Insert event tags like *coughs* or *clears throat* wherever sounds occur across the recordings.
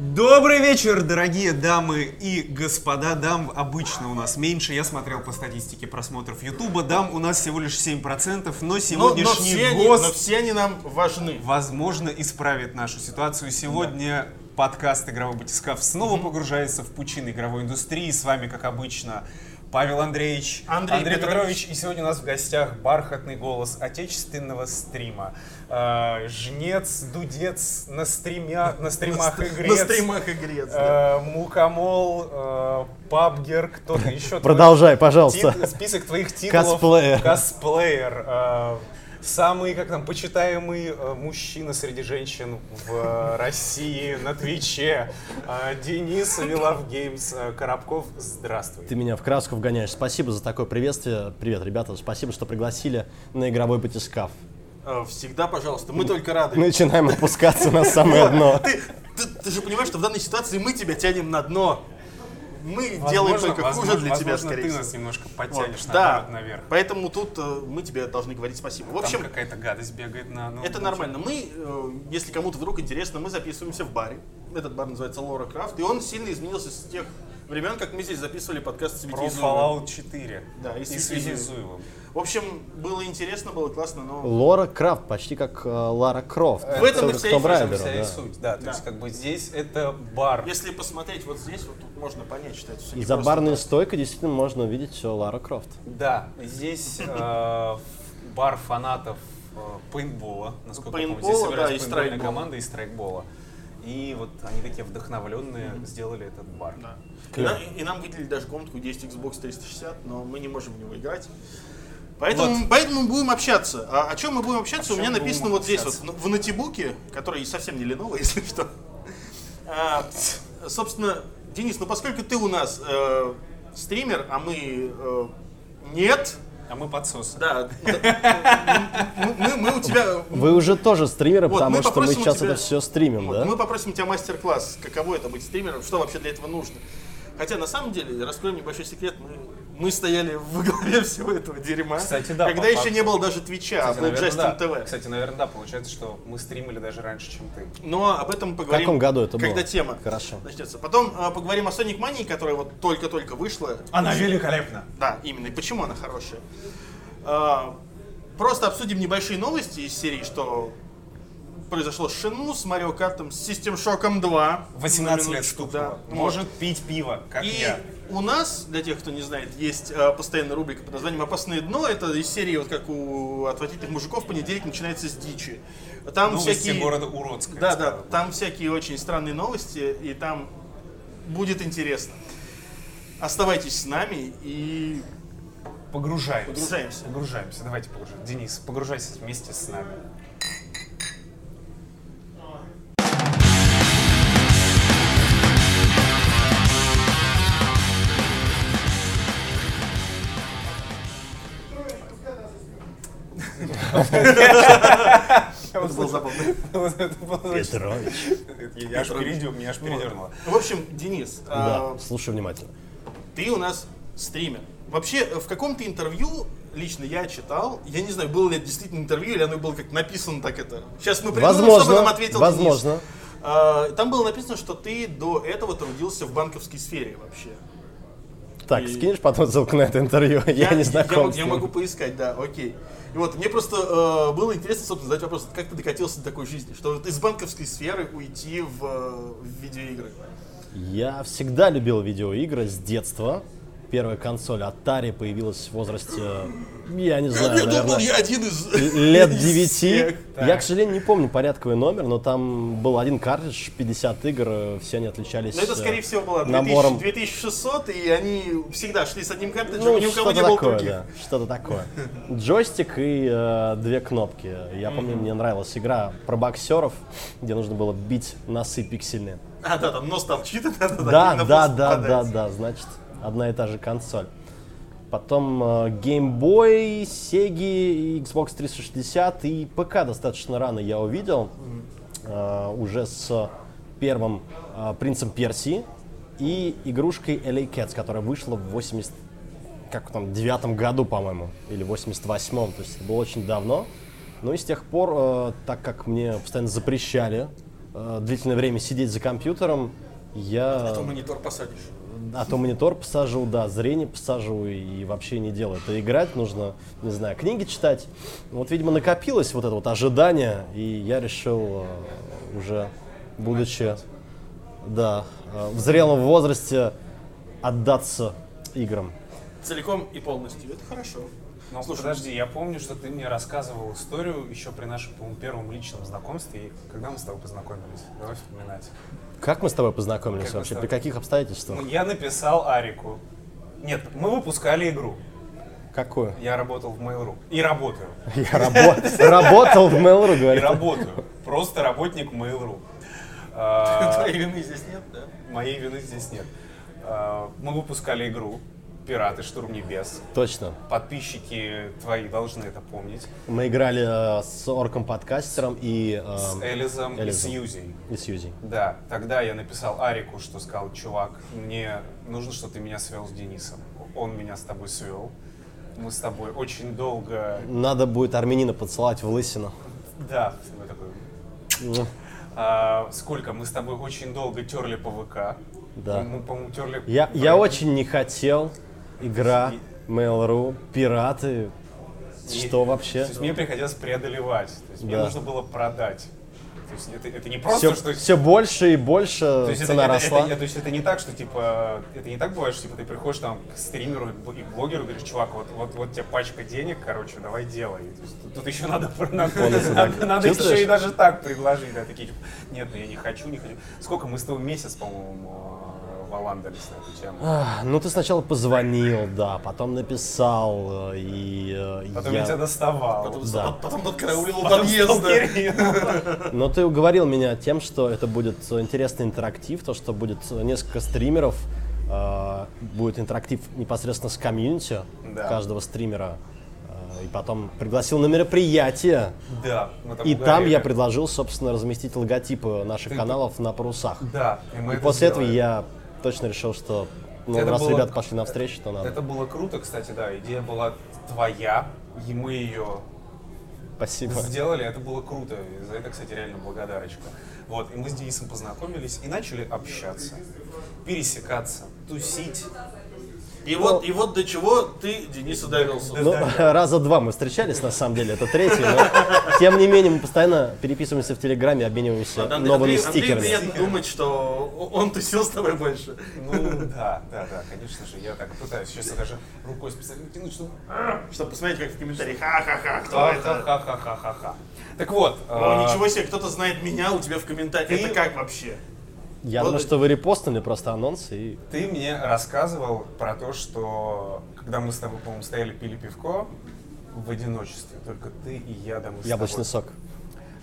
Добрый вечер, дорогие дамы и господа. Дам обычно у нас меньше. Я смотрел по статистике просмотров Ютуба. Дам у нас всего лишь 7%, но Но, сегодняшний но все они, но все они нам важны. возможно, исправит нашу ситуацию. Сегодня подкаст «Игровой батискаф» снова погружается в пучины игровой индустрии. С вами, как обычно, Павел Андреевич, Андрей Петрович. Петрович. И сегодня у нас в гостях бархатный голос отечественного стрима. Э, жнец, дудец на, стримя, на стримах На игрец. стримах игрец. да. Э, Мукомол, э, Пабгер, кто-то еще. Продолжай, пожалуйста. Тит- список твоих титулов. Косплеер. Косплеер. э, самый, как там, почитаемый э, мужчина среди женщин в э, России на Твиче. Э, Денис WELOVEGAMES Коробков, здравствуй. Ты меня в краску вгоняешь. Спасибо за такое приветствие. Привет, ребята. Спасибо, что пригласили на игровой батискаф. Всегда, пожалуйста, мы только рады. Начинаем опускаться на самое дно. Ты, ты- ты же понимаешь, что в данной ситуации мы тебя тянем на дно. Мы Возможно- делаем только хуже возможно- для тебя, возможно, скорее ты всего. нас немножко Вот, подтянешь Да, наоборот наверх. поэтому тут э, мы тебе должны говорить спасибо. В общем, какая-то гадость бегает на ноутбуке. это нормально. Мы, э, если кому-то вдруг интересно, мы записываемся в баре. Этот бар называется Лора Крафт, и он сильно изменился с тех времен, как мы здесь записывали подкаст с Про. Fallout 4. Да, и и с с Витязевым. В общем, было интересно, было классно, но... Лора Крафт, почти как э, Лара Крофт. В этом и вся и В этом Raider, вся и да. суть, да. То Да. есть, как бы здесь это бар. Если посмотреть вот здесь, вот тут можно понять, что это все И за барной стойкой действительно можно увидеть все Лара Крофт. Да, здесь э, бар фанатов э, пейнтбола, насколько я помню. Здесь Пейнтбола, собирается да, и пейнтбольная команда и страйкбола. И вот они такие вдохновленные сделали этот бар. Да. И, нам, и нам выделили даже комнатку, где есть Xbox 360, но мы не можем в него играть. Поэтому, поэтому мы будем общаться. А о чем мы будем общаться, О у меня написано вот здесь общаться? вот, в ноутбуке, который совсем не Lenovo, *laughs* если что. А, собственно, Денис, ну поскольку ты у нас э, стример, а мы э, нет, А мы подсосы. да, мы, мы- мы у тебя Вы уже тоже стримеры, Вот, потому мы что мы сейчас тебя- это все стримим, Вот, да? Мы попросим у тебя мастер-класс, каково это быть стримером, что вообще для этого нужно. Хотя на самом деле, раскроем небольшой секрет, мы, мы стояли во главе *laughs* всего этого дерьма. Кстати, да, Когда по еще факту. не было даже Твича, а был наверное, Джастин да. ТВ. Кстати, наверное, да, получается, что мы стримили даже раньше, чем ты. Но об этом В поговорим. каком году это было? Когда тема Хорошо. начнется. Потом а, поговорим о Sonic Mania, которая вот только-только вышла. Она великолепна. Да, именно. И почему она хорошая. А, просто обсудим небольшие новости из серии, что произошло с Шену, с Марио Картом, с System Shock 2. 18 На лет стукнуло. да. Может пить пиво, как И я. у нас, для тех, кто не знает, есть э, постоянная рубрика под названием «Опасное дно». Это из серии, вот как у отвратительных мужиков, понедельник начинается с дичи. Там Новости всякие... города Уродска. Да, да, там всякие очень странные новости, и там будет интересно. Оставайтесь с нами и Погружаемся. Погружаемся. Погружаемся. Давайте погружаемся. Денис, погружайся вместе с нами. *laughs* это было очень- Петрович. Я аж передер- меня аж передернуло. В общем, Денис, а, Да, слушаю внимательно. ты у нас стример. Вообще, в каком-то интервью лично я читал, я не знаю, было ли это действительно интервью, или оно было как написано так это. Сейчас мы придумаем, чтобы Возможно, нам ответил возможно. Денис. А, Там было написано, что ты до этого трудился в банковской сфере вообще. Так, И- скинешь потом ссылку на это интервью? *laughs* Я, не знаком я, с я могу поискать, да, окей. И вот мне просто э, было интересно, собственно, задать вопрос, как ты докатился до такой жизни, что вот из банковской сферы уйти в, э, в видеоигры. Я всегда любил видеоигры с детства. Первая консоль Atari появилась в возрасте, я не знаю, я думал, наверное, я один из... *laughs* лет из 9. всех. Я, к сожалению, не помню порядковый номер, но там был один картридж, 50 игр, э, все они отличались Но это, э, скорее всего, было 2000, набором. 2600, и они всегда шли с одним картриджем, Ну, ни у кого что-то не было такое, других. да, *laughs* что-то такое. Джойстик и э, две кнопки. Я помню, мне нравилась игра про боксеров, где нужно было бить носы пиксельные. А, да, там нос торчит, и *laughs* надо Да, да, пост да, да, попадать. да, значит, одна и та же консоль. Потом э, Game Boy, Sega, Xbox 360 и ПК достаточно рано я увидел. Э, уже с первым э, Принцем Персии и игрушкой LA Cats, которая вышла в 80 как там, девятом году, по-моему, или 88-м, то есть это было очень давно. Ну и с тех пор, э, так как мне постоянно запрещали э, длительное время сидеть за компьютером, я... А то монитор посадишь. А то монитор посажу, да, зрение посажу и вообще не делаю. Это играть нужно, не знаю, книги читать. Вот, видимо, накопилось вот это вот ожидание, и я решил э, уже, будучи, да, э, в зрелом возрасте отдаться играм. Целиком и полностью. Это хорошо. Ну, Слушай, подожди, я помню, что ты мне рассказывал историю еще при нашем, по-моему, первом личном знакомстве. И когда мы с тобой познакомились? Давай вспоминать. Как мы с тобой познакомились Как вообще? При каких обстоятельствах? Ну, Я написал Арику. Нет, мы выпускали игру. Какую? Я работал в Mail.ru. И работаю. *laughs* Я рабо- работал в Mail.ru, И говорит. работаю. Просто работник Mail.ru. *laughs* А, твоей вины здесь нет, да? Моей вины здесь нет. А, Мы выпускали игру «Пираты. Штурм небес». Точно. Подписчики твои должны это помнить. Мы играли э, с орком-подкастером и, э, С Элизом и с Элизом. Юзей. и с Юзей. Да, тогда я написал Арику, что сказал, чувак, мне нужно, чтобы ты меня свел с Денисом. Он меня с тобой свел. Мы с тобой очень долго... Надо будет армянина поцеловать в лысину. Да, такой... Ну, А, сколько? Мы с тобой очень долго терли по ВК. Да. Мы, по-моему, терли... Я, я очень не хотел. Игра, Mail.ru, пираты. И- Что вообще? То есть мне приходилось преодолевать. То есть мне Да. нужно было продать. То есть это, это не просто, Все, что... больше и больше То есть, это, цена это- росла. это- то есть это не так, что типа это не так бывает, что типа ты приходишь там к стримеру и бл- и блогеру говоришь, чувак, вот вот вот тебе пачка денег, короче, давай делай. То есть тут, тут еще *laughs* надо надо, надо, надо еще и даже так предложить, да, такие, типа, нет, ну я не хочу, не хочу. Сколько мы с тобой месяц, по-моему, валандались на эту тему. Ну, ты сначала позвонил, да, потом написал, э, и э, Потом я... я тебя доставал. Потом, Да. потом подкараулил у подъезда. *laughs* Но ты уговорил меня тем, что это будет э, интересный интерактив, то, что будет несколько стримеров, будет интерактив непосредственно с комьюнити Да. каждого стримера. И потом пригласил на мероприятие. Да, мы там И там угорели. я предложил, собственно, разместить логотипы наших Ты- каналов на парусах. Да, и мы И это после этого сделали. я точно решил, что ну, Это раз было- ребята пошли навстречу, то надо. Это было круто, кстати, да, идея была твоя, и мы ее Спасибо. сделали, это было круто. И за это, кстати, реально благодарочка. Вот, и мы с Денисом познакомились и начали общаться, пересекаться, тусить. И вот, и вот до чего ты, Денис, ударился. Ну, *laughs* раза два мы встречались, на самом деле, это третий, но тем не менее мы постоянно переписываемся в Телеграме, обмениваемся Андрей- новыми Андрей- стикерами. приятно думать, что он тусил с тобой больше. Ну, да, да, да, конечно же, я так пытаюсь сейчас даже рукой специально тянуть, чтобы... Чтобы посмотреть, как в комментариях, ха-ха-ха, кто это? Ха-ха-ха-ха-ха-ха. Так вот, О, а, ничего себе, кто-то знает меня у тебя в комментариях. Это как вообще? Я Вот думаю, что вы репостнули просто анонс и ты мне рассказывал про то, что когда мы с тобой, по-моему, стояли, пили пивко в одиночестве, только ты и я, да, мы с яблочный тобой- сок.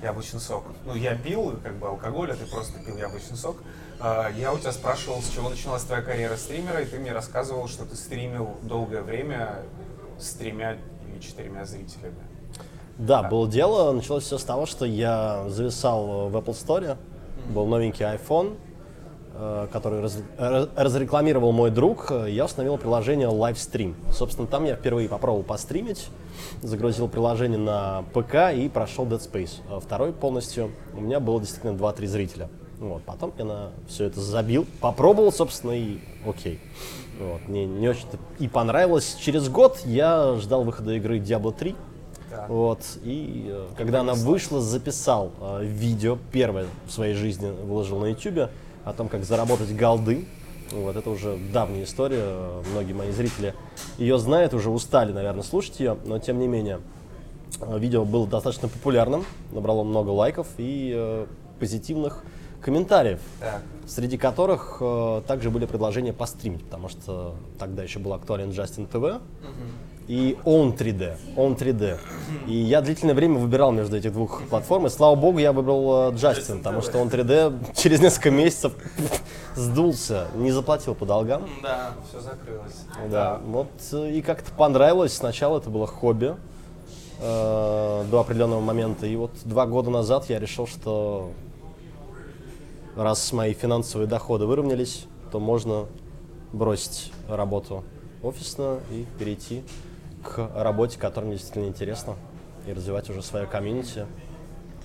Яблочный сок. Ну, я пил как бы алкоголь, а ты просто пил яблочный сок. А, Я у тебя спрашивал, с чего началась твоя карьера стримера, и ты мне рассказывал, что ты стримил долгое время с тремя или четырьмя зрителями. Да, было дело, началось все с того, что я зависал в Apple Store, был новенький iPhone, который раз- раз- разрекламировал мой друг, э, я установил приложение Livestream. Собственно, там я впервые попробовал постримить, загрузил приложение на ПК и прошел Dead Space. А Второй полностью у меня было действительно 2-3 зрителя. Вот, потом я на все это забил, попробовал, собственно, и окей. Вот, мне не очень-то и понравилось. Через год я ждал выхода игры Diablo 3. Так. Вот, и э, когда она вышла, записал э, видео, первое в своей жизни выложил на YouTube о том, как заработать голды. Вот, это уже давняя история, многие мои зрители ее знают, уже устали, наверное, слушать ее, но тем не менее, видео было достаточно популярным, набрало много лайков и э, позитивных комментариев Так. среди которых э, также были предложения постримить, потому что тогда еще был актуален Justin TV и Own 3D. Own 3D. И я длительное время выбирал между этих двух платформ, и слава богу, я выбрал э, Justin, потому что Own 3D *laughs* через несколько месяцев *laughs* сдулся, не заплатил по долгам. Да. Все закрылось. Да, вот э, и как-то понравилось. Сначала это было хобби э, до определенного момента. И вот два года назад я решил, что раз мои финансовые доходы выровнялись, то можно бросить работу офисную и перейти к работе, которая мне действительно интересна, и развивать уже свое комьюнити.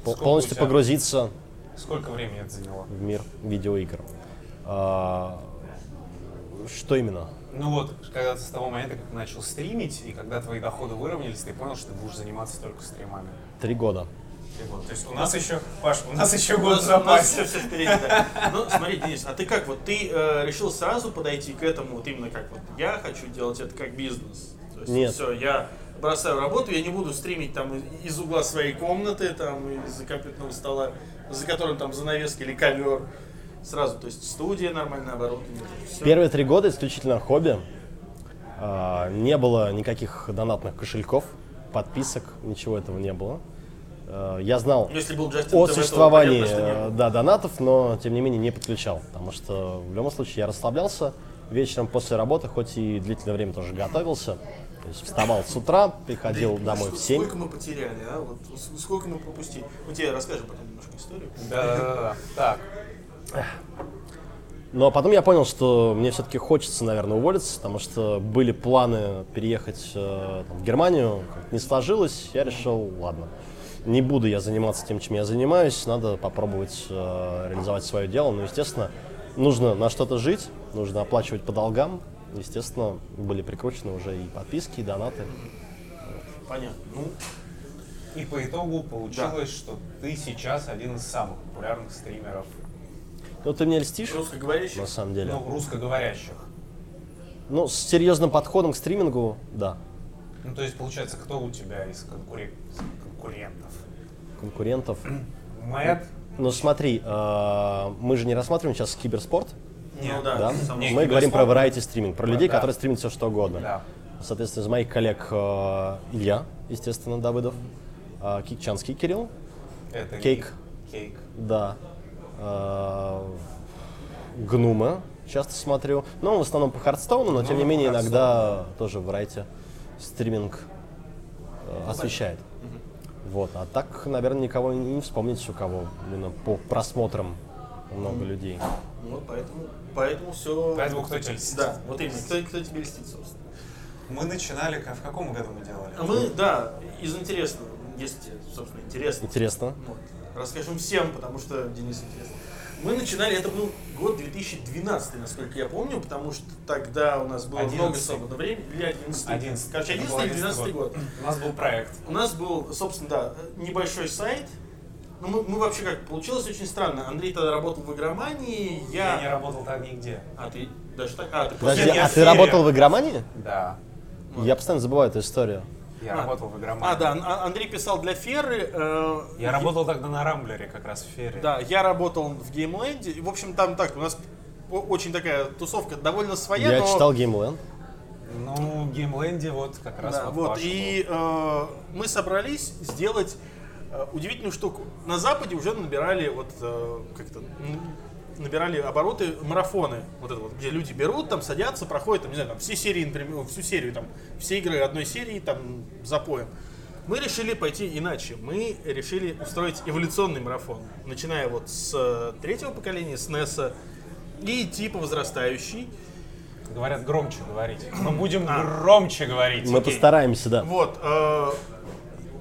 Сколько полностью погрузиться Сколько времени это заняло? в мир видеоигр. А, что именно? Ну вот, когда ты с того момента, как ты начал стримить, и когда твои доходы выровнялись, ты понял, что ты будешь заниматься только стримами. Три года. Три года. То есть у нас еще, Паш, у нас еще год в запасе. все впереди, да. Ну, смотри, Денис, а ты как, вот ты э, решил сразу подойти к этому, вот именно как вот, я хочу делать это как бизнес? Есть, Нет. все, я бросаю работу, я не буду стримить там из угла своей комнаты, там, из-за компьютерного стола, за которым там занавеска или ковер. Сразу, то есть студия, нормальное оборудование. Первые три года исключительно хобби. А, Не было никаких донатных кошельков, подписок, ничего этого не было. А, Я знал Ну, Если был Джастин о существовании понятно, да, донатов, но тем не менее не подключал, потому что в любом случае я расслаблялся вечером после работы, хоть и длительное время тоже готовился. То есть вставал с утра, приходил Андрей, домой в 7. Сколько мы потеряли, а? Вот, сколько мы пропустили? Мы тебе расскажем потом немножко историю. Да-да-да. Так, Но потом я понял, что мне все-таки хочется, наверное, уволиться, потому что были планы переехать э, там, в Германию, как-то не сложилось. Я решил, ладно, не буду я заниматься тем, чем я занимаюсь, надо попробовать э, реализовать свое дело. Но, естественно, нужно на что-то жить, нужно оплачивать по долгам. Естественно, были прикручены уже и подписки, и донаты. Понятно. Ну, и по итогу получилось, что ты сейчас один из самых популярных стримеров, Ну, ты мне льстишь, русскоговорящий. на самом деле. ну, русскоговорящих. Ну, с серьезным подходом к стримингу, да. Ну, то есть, получается, кто у тебя из конкурен- конкурентов? Конкурентов. Мэтт? Ну смотри, э, мы же не рассматриваем сейчас киберспорт, Ну да, да? само Не, мы говорим про variety стриминг, про людей, да. которые стримят все что угодно. Да. Соответственно, из моих коллег э, Илья, естественно, Давыдов, э, Кикчанский Кирилл, Это Кейк. Кейк. да, э, Гнума часто смотрю, но в основном по Хардстоуну, но тем не Ну, менее иногда тоже variety стриминг э, освещает. Вот, а так, наверное, никого не вспомнить, у кого именно по просмотрам много людей. Вот поэтому, поэтому все. Поэтому кто тебя льстит? Да, вот именно. Кто, кто тебе льстит, собственно. Мы начинали, как- в каком году мы делали? А мы, да, из интересного, если тебе, собственно, интересно. Интересно. Вот. Расскажем всем, потому что Денис интересно. Мы начинали, это был год 2012, насколько я помню, потому что тогда у нас было много 11. свободного времени. Или 11. 11. Короче, Это был 11 или 12 год. У нас был проект. У нас был, собственно, да, небольшой сайт. Ну, мы, мы вообще как, получилось очень странно. Андрей тогда работал в игромании, я... Я не работал так нигде. А ты даже так? А, ты Подожди, а ты работал в игромании? Да. Я постоянно забываю эту историю. Я А. работал в игромании. А, да, А- Андрей писал для Ферры. э, Я работал тогда на Рамблере, как раз в Фере. Да, я работал в Геймленде. И, В общем, там так, у нас очень такая тусовка довольно своя, Я но... читал Геймленд. Ну, Геймленде вот как раз Да, вот, вот, и э, мы собрались сделать удивительную штуку. На Западе уже набирали вот э, как-то набирали обороты марафоны, вот это вот, где люди берут, там садятся, проходят, там, не знаю, там все серии, например, всю серию, там, все игры одной серии, там, запоем. Мы решили пойти иначе. Мы решили устроить эволюционный марафон, начиная вот с э, третьего поколения, с NES, и идти по возрастающей. был. Говорят, громче говорить. Мы будем громче говорить. Мы постараемся, да. Вот. э,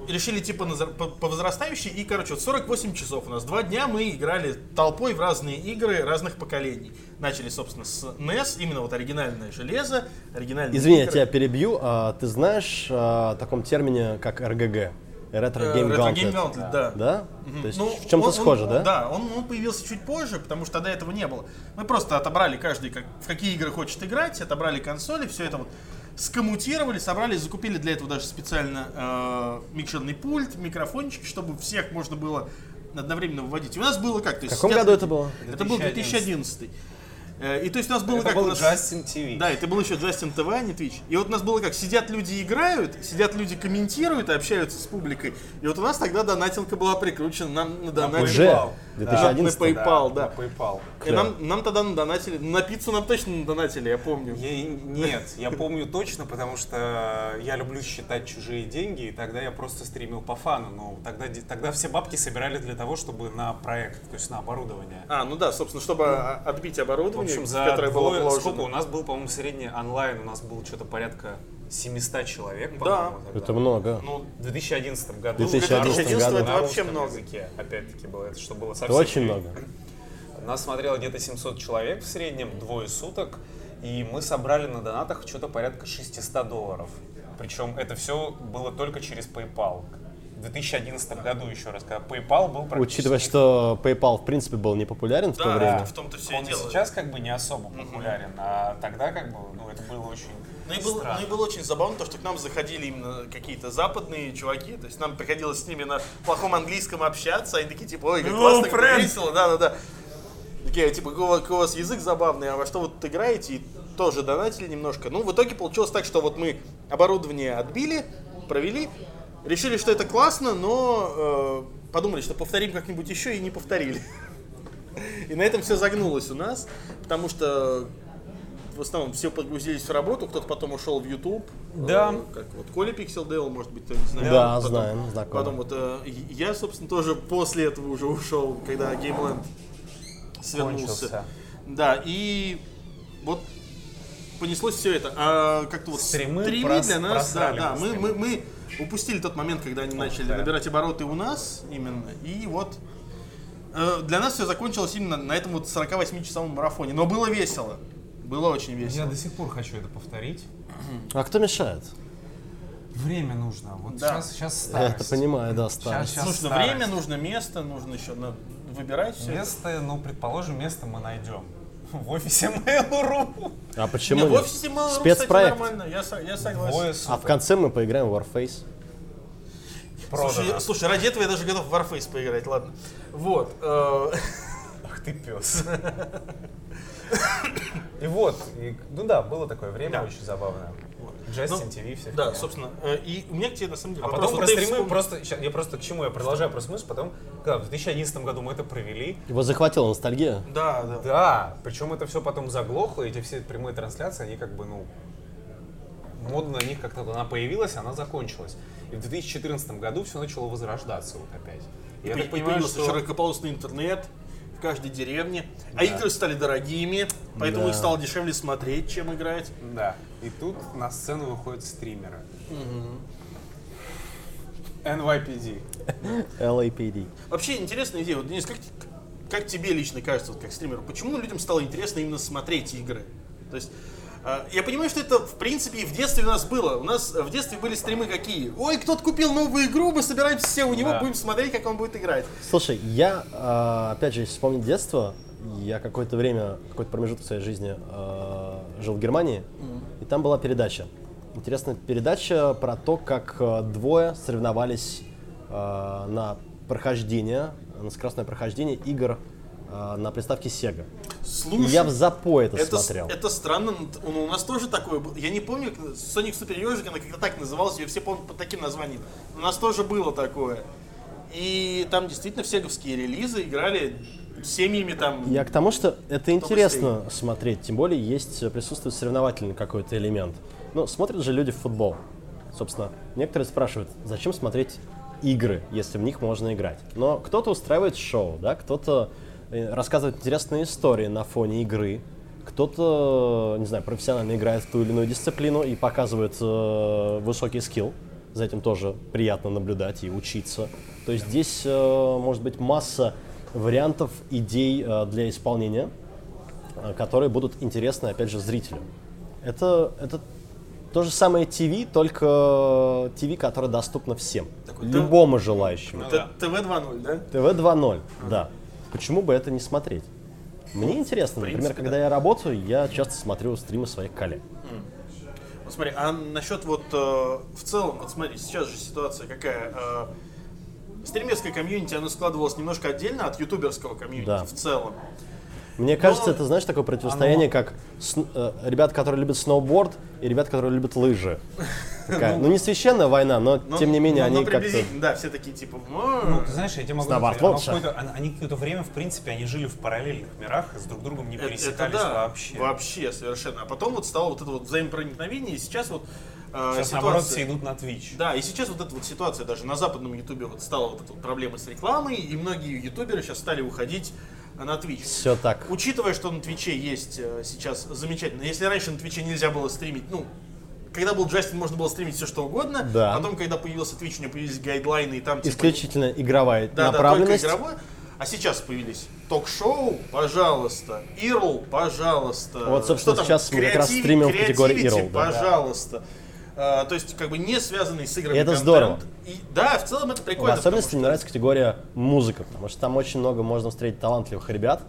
решили типа на по, по возрастающей. И, короче, вот 48 часов у нас. Два дня мы играли толпой в разные игры разных поколений. Начали, собственно, с NES, именно вот оригинальное железо, оригинальные Извини, я игры. тебя перебью. А, ты знаешь а, о таком термине, как РГГ? Retro Э, Game Retro Gauntlet? Game Gauntlet, да. Да? То есть Ну, в чем-то он- схоже, он- да? Да, он, он появился чуть позже, потому что до этого не было. Мы просто отобрали каждый, как, в какие игры хочет играть, отобрали консоли, все это вот скоммутировали, собрали, закупили для этого даже специально э, микшерный пульт, микрофончики, чтобы всех можно было одновременно выводить. И у нас было как? То В есть каком сидят году это было? Это был 2011. Э, И то есть у нас было Это как? был нас... Justin TV. Да, это был еще Джастин ТВ, а не Twitch. И вот у нас было как, сидят люди играют, сидят люди комментируют и общаются с публикой. И вот у нас тогда донатилка была прикручена нам на донатик. Уже? В На 2011 PayPal, да. На PayPal. И нам, нам тогда надонатили, на пиццу нам точно надонатили, я помню. Я- нет, я помню точно, потому что я люблю считать чужие деньги, и тогда я просто стримил по фану. Но тогда, тогда все бабки собирали для того, чтобы на проект, то есть на оборудование. А, ну да, собственно, чтобы а, отбить оборудование. Сумме, общем, за двое- вложена. сколько у нас был, по-моему, средний онлайн, у нас было что-то порядка 700 человек, Да. по-моему, тогда. Это много. Ну, В 2011 году. 2011 на году. это вообще языке, много. Опять-таки было, это что было Это совсем очень не- много. Нас смотрело где-то 700 человек в среднем, двое суток, и мы собрали на донатах что-то порядка 600 долларов. Причем это все было только через PayPal. В 2011 году, еще раз, когда PayPal был практически... Учитывая, что PayPal в принципе был не популярен в то Да, время. в том-то все Он и дело. сейчас как бы не особо популярен, а тогда как бы, ну, это было очень Ну и, было, странно. ну и было очень забавно то, что к нам заходили именно какие-то западные чуваки, то есть нам приходилось с ними на плохом английском общаться, они такие типа, ой, как Ну, классно, как весело, да-да-да. Такие, типа, у вас- какой у вас язык забавный, а во что вы тут играете? И тоже донатили немножко. Ну, в итоге получилось так, что вот мы оборудование отбили, провели, решили, что это классно, но э, подумали, что повторим как-нибудь еще и не повторили. И на этом все загнулось у нас, потому что в основном все погрузились в работу, кто-то потом ушел в YouTube. Да. Э, Как вот Коля Пикселдейл, может быть, кто не знает. Да, Потом- знаем, знакомы. Потом вот э, я, собственно, тоже после этого уже ушел, когда Геймленд свернулся. Кончился. Да, и вот понеслось все это. А как-то вот Стримы стримы прос- для нас, да, да, мы мы, мы упустили тот момент, когда они начали да. набирать обороты у нас именно. И вот э, для нас все закончилось именно на этом вот 48-часовом марафоне. Но было весело. Было очень весело. Я до сих пор хочу это повторить. А кто мешает? Время нужно. Вот Да. сейчас, сейчас Я это старость. понимаю, да, старость. Щас нужно старость. время, нужно место, нужно еще на- выбирать все. Место, ну, предположим, место мы найдем. В офисе Mail.ru. А почему в нет? офисе Mail.ru, кстати, Спецпроект. нормально. Я, я согласен. А в конце мы поиграем в Warface. Слушай, слушай, ради этого я даже готов в Warface поиграть, ладно. Вот. э, Ах ты пес. И вот, и- ну да, было такое время Да. очень забавное. Джастин Ну, ТВ, все Да, собственно. э, И у меня к тебе на самом деле А вопрос. потом Вот про стримы вспомнил- просто, я просто к чему, я продолжаю просто мысль, потом, когда в 2011 году мы это провели, Его захватила ностальгия. Да, да. да, причем это все потом заглохло, эти все прямые трансляции, они как бы, ну, мода на них как-то она появилась, она закончилась. И в 2014 году все начало возрождаться вот опять. И я так понимаю, что... широкополосный интернет в каждой деревне, а игры стали дорогими, поэтому Да. их стало дешевле смотреть, чем играть. Да. И тут на сцену выходят стримеры. NYPD. LAPD. Вообще интересная идея. Вот, Денис, как, как тебе лично кажется, вот как стримеру, почему людям стало интересно именно смотреть игры? То есть, э, я понимаю, что это в принципе и в детстве у нас было. У нас э, в детстве были стримы какие? Ой, кто-то купил новую игру, мы собираемся все у него, Да. будем смотреть, как он будет играть. Слушай, я, э, опять же, если вспомнить детство, я какое-то время, какой-то промежуток в своей жизни э, жил в Германии, и там была передача. Интересная передача про то, как э, двое соревновались э, на прохождение, на скоростное прохождение игр э, на приставке Sega. И Слушай, я в запой это, это, с- смотрел. это странно, ну, у нас тоже такое было. Я не помню, Sonic Super Ежик, она как-то так называлась, ее все помнят под таким названием. У нас тоже было такое. И там действительно в сеговские релизы играли семьями там. Я к тому, что это интересно смотреть, тем более есть э, присутствует соревновательный какой-то элемент. Ну, смотрят же люди в футбол. Собственно, некоторые спрашивают, зачем смотреть игры, если в них можно играть. Но кто-то устраивает шоу, да, кто-то э, рассказывает интересные истории на фоне игры, кто-то, не знаю, профессионально играет в ту или иную дисциплину и показывает э, высокий скилл. За этим тоже приятно наблюдать и учиться. То есть здесь э, может быть масса вариантов, идей э, для исполнения, э, которые будут интересны, опять же, зрителю. Это, это то же самое ТВ, только ТВ, которое доступно всем, Такой любому желающему. Т- ТВ 2.0, да? ТВ 2.0, да. Почему бы это не смотреть? Мне интересно, например, принципе, когда я работаю, я часто смотрю стримы своих коллег. Вот смотри, а насчет вот э, в целом, вот смотри, сейчас же ситуация какая. Э, стримерское комьюнити, оно складывалось немножко отдельно от ютуберского комьюнити Да. в целом. Мне кажется, Но это, знаешь, такое противостояние, как сн- э, ребят, которые любят сноуборд, и ребят, которые любят лыжи. *laughs* Такая, ну, не священная война, но, Но- тем не менее но- но они как-то... Да, все такие типа. Ну, ты знаешь, я тебе могу Снобард сказать, оно лучше. какое-то- они- какое-то время, в принципе, они жили в параллельных мирах, с друг другом не Это- пересекались это да, вообще. Вообще, совершенно. А потом вот стало вот это вот взаимопроникновение, и сейчас вот э, Сейчас, ситуация- наоборот, все идут на Twitch. Да, и сейчас вот эта вот ситуация даже на западном ютубе вот стала вот эта вот проблема с рекламой, и многие ютуберы сейчас стали уходить на Twitch. Все так. Учитывая, что на Твиче есть э, сейчас замечательно. Если раньше на Твиче нельзя было стримить, ну, когда был Джастин, можно было стримить все что угодно. Да. Потом, когда появился Twitch, у него появились гайдлайны, и там типа, Исключительно игровая да, да, только направленность. игровое. А сейчас появились ток-шоу, пожалуйста, Ирл, пожалуйста. Вот, собственно, Что там? сейчас мы как раз стримим в категории Ирл, да. Пожалуйста. А, то есть, как бы не связанный с играми И это контент. здорово. И, да, в целом это В прикольно. особенности потому мне нравится категория музыка, потому что там очень много можно встретить талантливых ребят,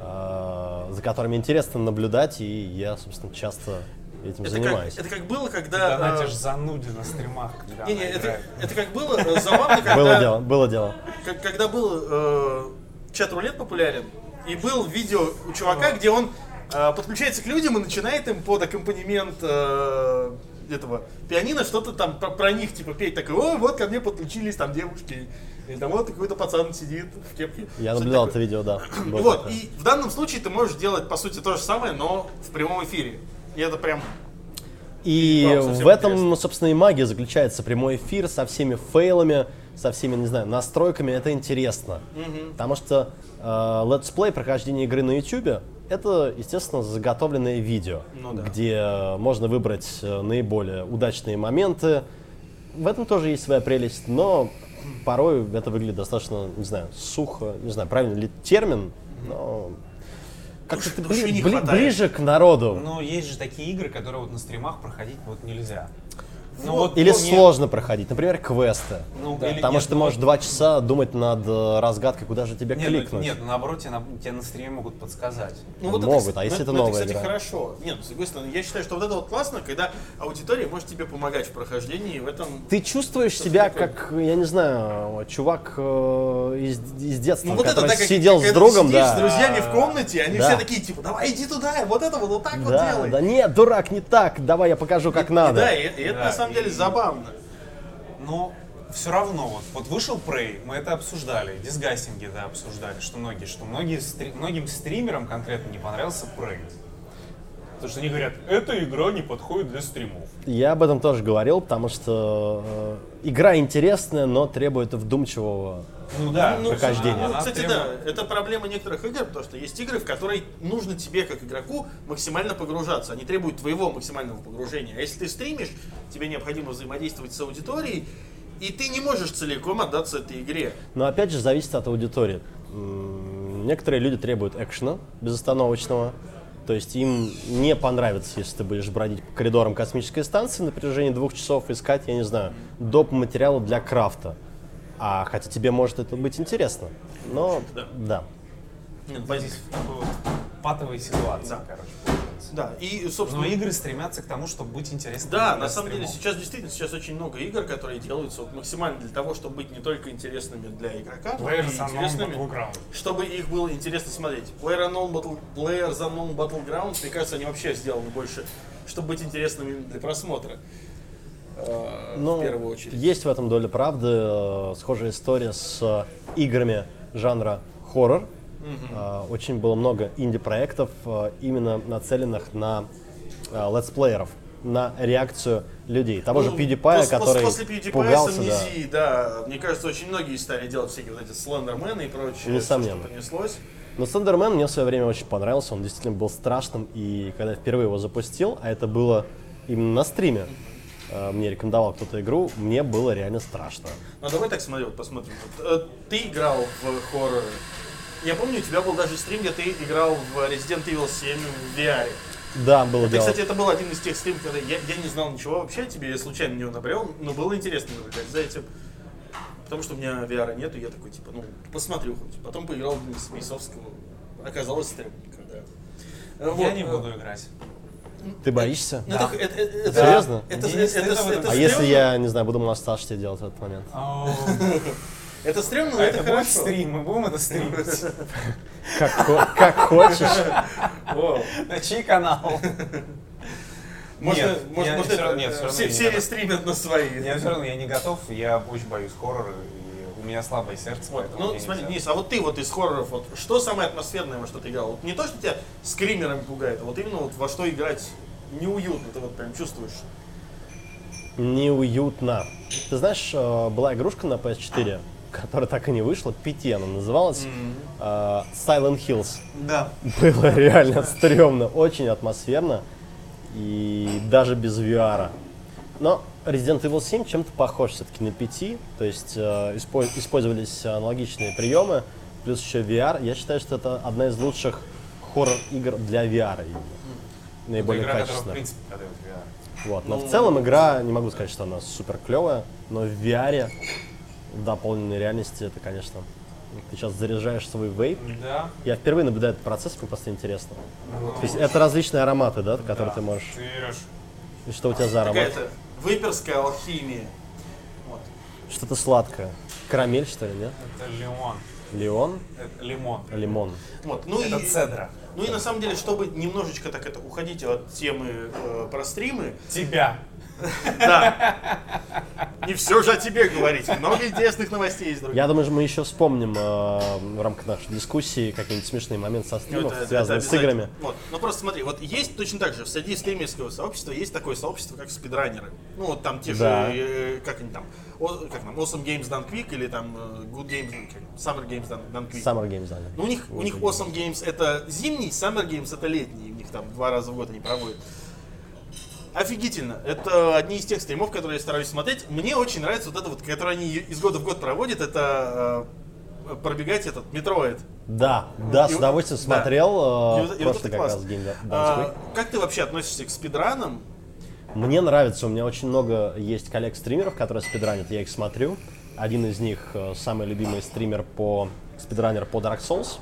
э, за которыми интересно наблюдать, и я, собственно, часто этим что это занимаюсь. как, это как было, когда... Донатишь э, зануде на стримах, когда не, не, это, играет. это как было э, забавно, когда... Было дело, было дело. Как- когда был э, чат-рулет популярен, и был видео у чувака, где он э, подключается к людям и начинает им под аккомпанемент э, этого пианино что-то там про, про них типа петь, такой, о, вот ко мне подключились там девушки, или там вот какой-то пацан сидит в кепке. Я наблюдал это видео, да. *clears throat* Вот, и в данном случае ты можешь делать, по сути, то же самое, но в прямом эфире. И это прям... И в этом, интересно. собственно, и магия заключается. Прямой эфир со всеми фейлами, со всеми, не знаю, настройками. Это интересно. Потому что э, летсплей, прохождение игры на YouTube, это, естественно, заготовленное видео, Ну да. где э, можно выбрать э, наиболее удачные моменты. В этом тоже есть своя прелесть, но порой это выглядит достаточно, не знаю, сухо, не знаю, правильно ли термин, но как-то ты бли- бли- ближе к народу. Но есть же такие игры, которые вот на стримах проходить вот нельзя. Ну, Вот, Или ну, нет, сложно проходить, например, квесты. Ну, Да. или Потому нет, что ты ну, можешь два часа думать над э, разгадкой, куда же тебе Нет, ну, кликнуть. нет, наоборот, тебе на, тебе на стриме могут подсказать. Ну, вот Могут, это, а если ну, это ну, новая кстати, игра? хорошо. Нет, ну, с другой стороны, я считаю, что вот это вот классно, когда аудитория может тебе помогать в прохождении, в этом... Ты чувствуешь себя такое. как, я не знаю, чувак э, из, из детства, Ну вот это, который да, как, сидел когда с другом, сидишь да. с друзьями в комнате, они Да. все такие, типа, давай иди туда, вот это вот, вот так вот Да, делай. да нет, дурак, не так, давай я покажу, как И надо. Да, и, и это Да, на самом деле и- забавно. Но все равно, вот, вот вышел Prey, мы это обсуждали, дисгастинги, да, обсуждали, что многие, что многие, стри- многим стримерам конкретно не понравился Prey. Потому что они говорят, эта игра не подходит для стримов. Я об этом тоже говорил, потому что э, игра интересная, но требует вдумчивого Ну да, Ну, прохождения. ну, кстати, да, это проблема некоторых игр, потому что есть игры, в которые нужно тебе, как игроку, максимально погружаться. Они требуют твоего максимального погружения. А если ты стримишь, тебе необходимо взаимодействовать с аудиторией, и ты не можешь целиком отдаться этой игре. Но опять же зависит от аудитории. Некоторые люди требуют экшена безостановочного. То есть им не понравится, если ты будешь бродить по коридорам космической станции на протяжении двух часов искать, я не знаю, доп. материала для крафта. А хотя тебе может это быть интересно. Но Да. да. Нет, Здесь ситуации, Да. короче. Да, и, Но собственно, игры стремятся к тому, чтобы быть интересными. Да, на самом деле стримов. сейчас действительно сейчас очень много игр, которые делаются вот максимально для того, чтобы быть не только интересными для игрока, но и интересными, чтобы их было интересно смотреть. Player Unknown Battle, Players Unknown Battlegrounds, мне кажется, они вообще сделаны больше, чтобы быть интересными для просмотра. э, Ну, в первую очередь. есть в этом доля правды. Э, Схожая история с э, играми жанра хоррор. Э, Очень было много инди-проектов, э, именно нацеленных на э, летсплееров, на реакцию людей. Того же Ну, PewDiePie, пос- пос- который после PewDiePie пугался, да. Да. мне кажется, очень многие стали делать всякие вот эти слендермены и прочее, Несомненно. что понеслось. Но Слендермен мне в свое время очень понравился, он действительно был страшным, и когда я впервые его запустил, а это было именно на стриме, мне рекомендовал кто-то игру, мне было реально страшно. Ну давай так смотри, вот посмотрим. Э, ты играл в хорроры. Я помню, у тебя был даже стрим, где ты играл в Resident Evil 7 в VR. Да, было Ты, дело. кстати, это был один из тех стримов, когда я, я не знал ничего вообще о тебе, я случайно на него набрел, но было интересно наблюдать за этим. Потому что у меня VR нету, я такой, типа, ну, посмотрю хоть. Потом поиграл в Дениса Вейсовского. Оказалось стрёмненько, да. Э, Я вот, не э, буду играть. Ты боишься? ну, это- это- это- Серьезно? Это, Мне не это, это, в этом. это А если я, не знаю, буду массаж тебе делать в этот момент? *laughs* Это стрёмно, но А это, это будет хорошо. стрим, мы будем это стримить. Как, хо- как хочешь. О, На чей канал? Можно, Нет, я может это, нет, все, не стримят на свои. Я все равно я не готов, я очень боюсь хоррора, и у меня слабое сердце, Вот, поэтому ну, смотри. Денис, а вот ты вот из хорроров, вот, что самое атмосферное, во что ты играл? Вот не то, что тебя скримерами пугает, а вот именно вот во что играть неуютно, ты вот прям чувствуешь. Неуютно. Ты знаешь, э, была игрушка на PS4, которая так и не вышла, PT она называлась, э, Silent Hills. Да. Было реально стрёмно, очень атмосферно и даже без VR. Но Resident Evil 7 чем-то похож все-таки на PT, то есть э, испо- использовались аналогичные приемы, плюс еще VR. Я считаю, что это одна из лучших хоррор-игр для VR именно. Наиболее игра, в качественная. принципе, подает VR. Вот. Но в целом игра, не могу сказать, что она супер клевая, но в VR, в дополненной реальности, это, конечно, ты сейчас заряжаешь свой вейп. Да. Я впервые наблюдаю этот процесс, мне просто интересно. То есть это различные ароматы, да, которые Да. ты можешь... Ты берешь И что у тебя за аромат? Какая-то вейперская алхимия. Вот. Что-то сладкое. Карамель, что ли, нет? это лимон. Леон? Это лимон. Лимон. Вот. Ну Это и, цедра. ну и на самом деле, чтобы немножечко так это уходить от темы э, про стримы, Тебя. Да. Не все же о тебе говорить. Много интересных новостей есть, друзья. Я думаю, мы еще вспомним э, в рамках нашей дискуссии какие-нибудь смешные моменты со стримов, это- это связанные с обязательно. играми. Вот. Ну просто смотри, вот есть точно так же, среди стримерского сообщества есть такое сообщество, как спидранеры. Ну вот там те Да. же, э, как они там, о- как там, Awesome Games Done Quick или там э, Good Games, Summer Games Done, Done Quick. Summer Games, да. Ну, у них, у них Awesome Games это зимний, Summer Games это летний, у них там два раза в год они проводят. Офигительно. Это одни из тех стримов, которые я стараюсь смотреть. Мне очень нравится вот это вот, которое они из года в год проводят, это э, пробегать этот метроид. Да, да, И с вот- удовольствием да. смотрел. И э, вот- и вот прошлый это как классно. раз Game Dance А, как ты вообще относишься к спидранам? Мне нравится, у меня очень много есть коллег-стримеров, которые спидранят, я их смотрю. Один из них э, самый любимый стример по спидранер по Dark Souls.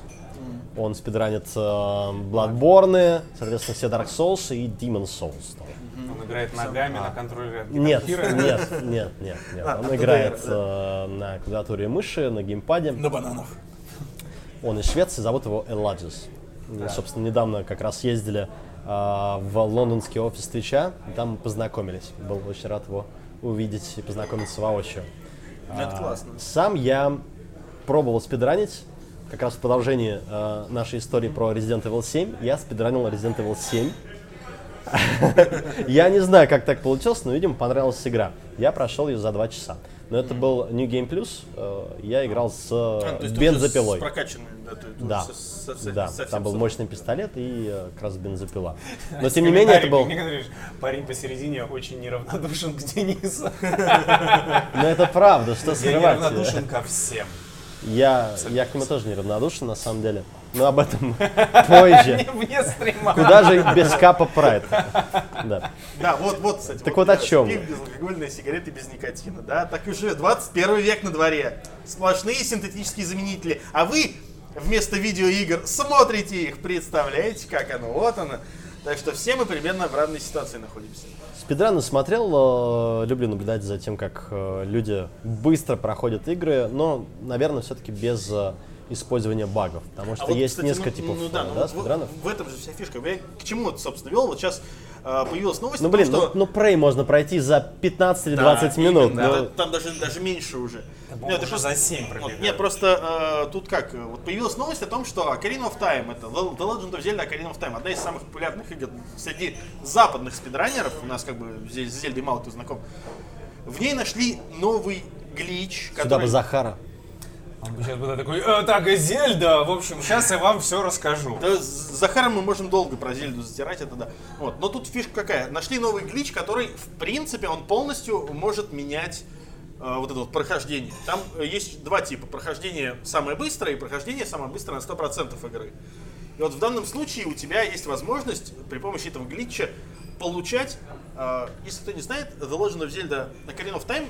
Он спидранит э, Bloodborne, соответственно, все Dark Souls и Demon Souls. тоже. Он играет ногами на контроллере от Нет, нет, нет, нет, нет. *laughs* А, Он на играет э, на клавиатуре мыши, на геймпаде. На бананах. Он из Швеции, зовут его Элладжис. И, собственно, недавно как раз ездили а, в лондонский офис Твича, там мы познакомились. Был очень рад его увидеть и познакомиться воочию. Это А, классно. Сам я пробовал спидранить, как раз в продолжении э, нашей истории про Resident Evil 7. Я спидранил Resident Evil 7. *laughs* Я не знаю, как так получилось, но, видимо, понравилась игра. Я прошел ее за два часа. Но это был New Game Plus. э, Я играл с э, А, уже бензопилой. С да, ты- ты Да, уже со- со- да, совсем там был мощный пистолет и э, как раз бензопила. *laughs* Но тем не менее это был, парень посередине очень неравнодушен к Денису. *laughs* но это правда, что Я скрывать. неравнодушен ко всем. Я, я к нему тоже неравнодушен на самом деле, но об этом *laughs* позже. Вне стрима. Куда же без капа прайд? Да. Да, вот, вот, кстати. Так вот о чем Пив, безалкогольные сигареты без никотина, да, так и живет. 21 век на дворе. Сплошные синтетические заменители. А вы вместо видеоигр смотрите их, представляете, как оно, вот оно. Так что все мы примерно в равной ситуации находимся. Спидраны смотрел, э, люблю наблюдать за тем, как э, люди быстро проходят игры, но, наверное, все-таки без э, использования багов, потому что А вот, есть кстати, несколько ну, типов ну, да, ну, да, спидранов. в, в этом же вся фишка. Я к чему это, собственно, вел? Вот сейчас э, появилась новость Ну о том, блин, что... ну, ну Prey можно пройти за 15 или Да, 20 минут. именно. ну, Да, Там даже, даже меньше уже. это уже за 7 вот, пробегают. Нет, просто э, тут как, вот появилась новость о том, что Ocarina of Time, это The Legend of Zelda Ocarina of Time, одна из самых популярных игр среди западных спидранеров, у нас как бы здесь с Зельдой мало кто знаком, в ней нашли новый глич, Сюда который... бы Захара. Он сейчас будет такой, «Э, так, Зельда, в общем, сейчас я вам все расскажу. Да, с Захаром мы можем долго про Зельду затирать, это да. Вот. Но тут фишка какая? Нашли новый глич, который, в принципе, он полностью может менять э, вот это вот прохождение. Там э, есть два типа. Прохождение самое быстрое и прохождение самое быстрое на 100% игры. И вот в данном случае у тебя есть возможность при помощи этого глитча получать, э, если кто не знает, The Legend of Zelda Ocarina of Time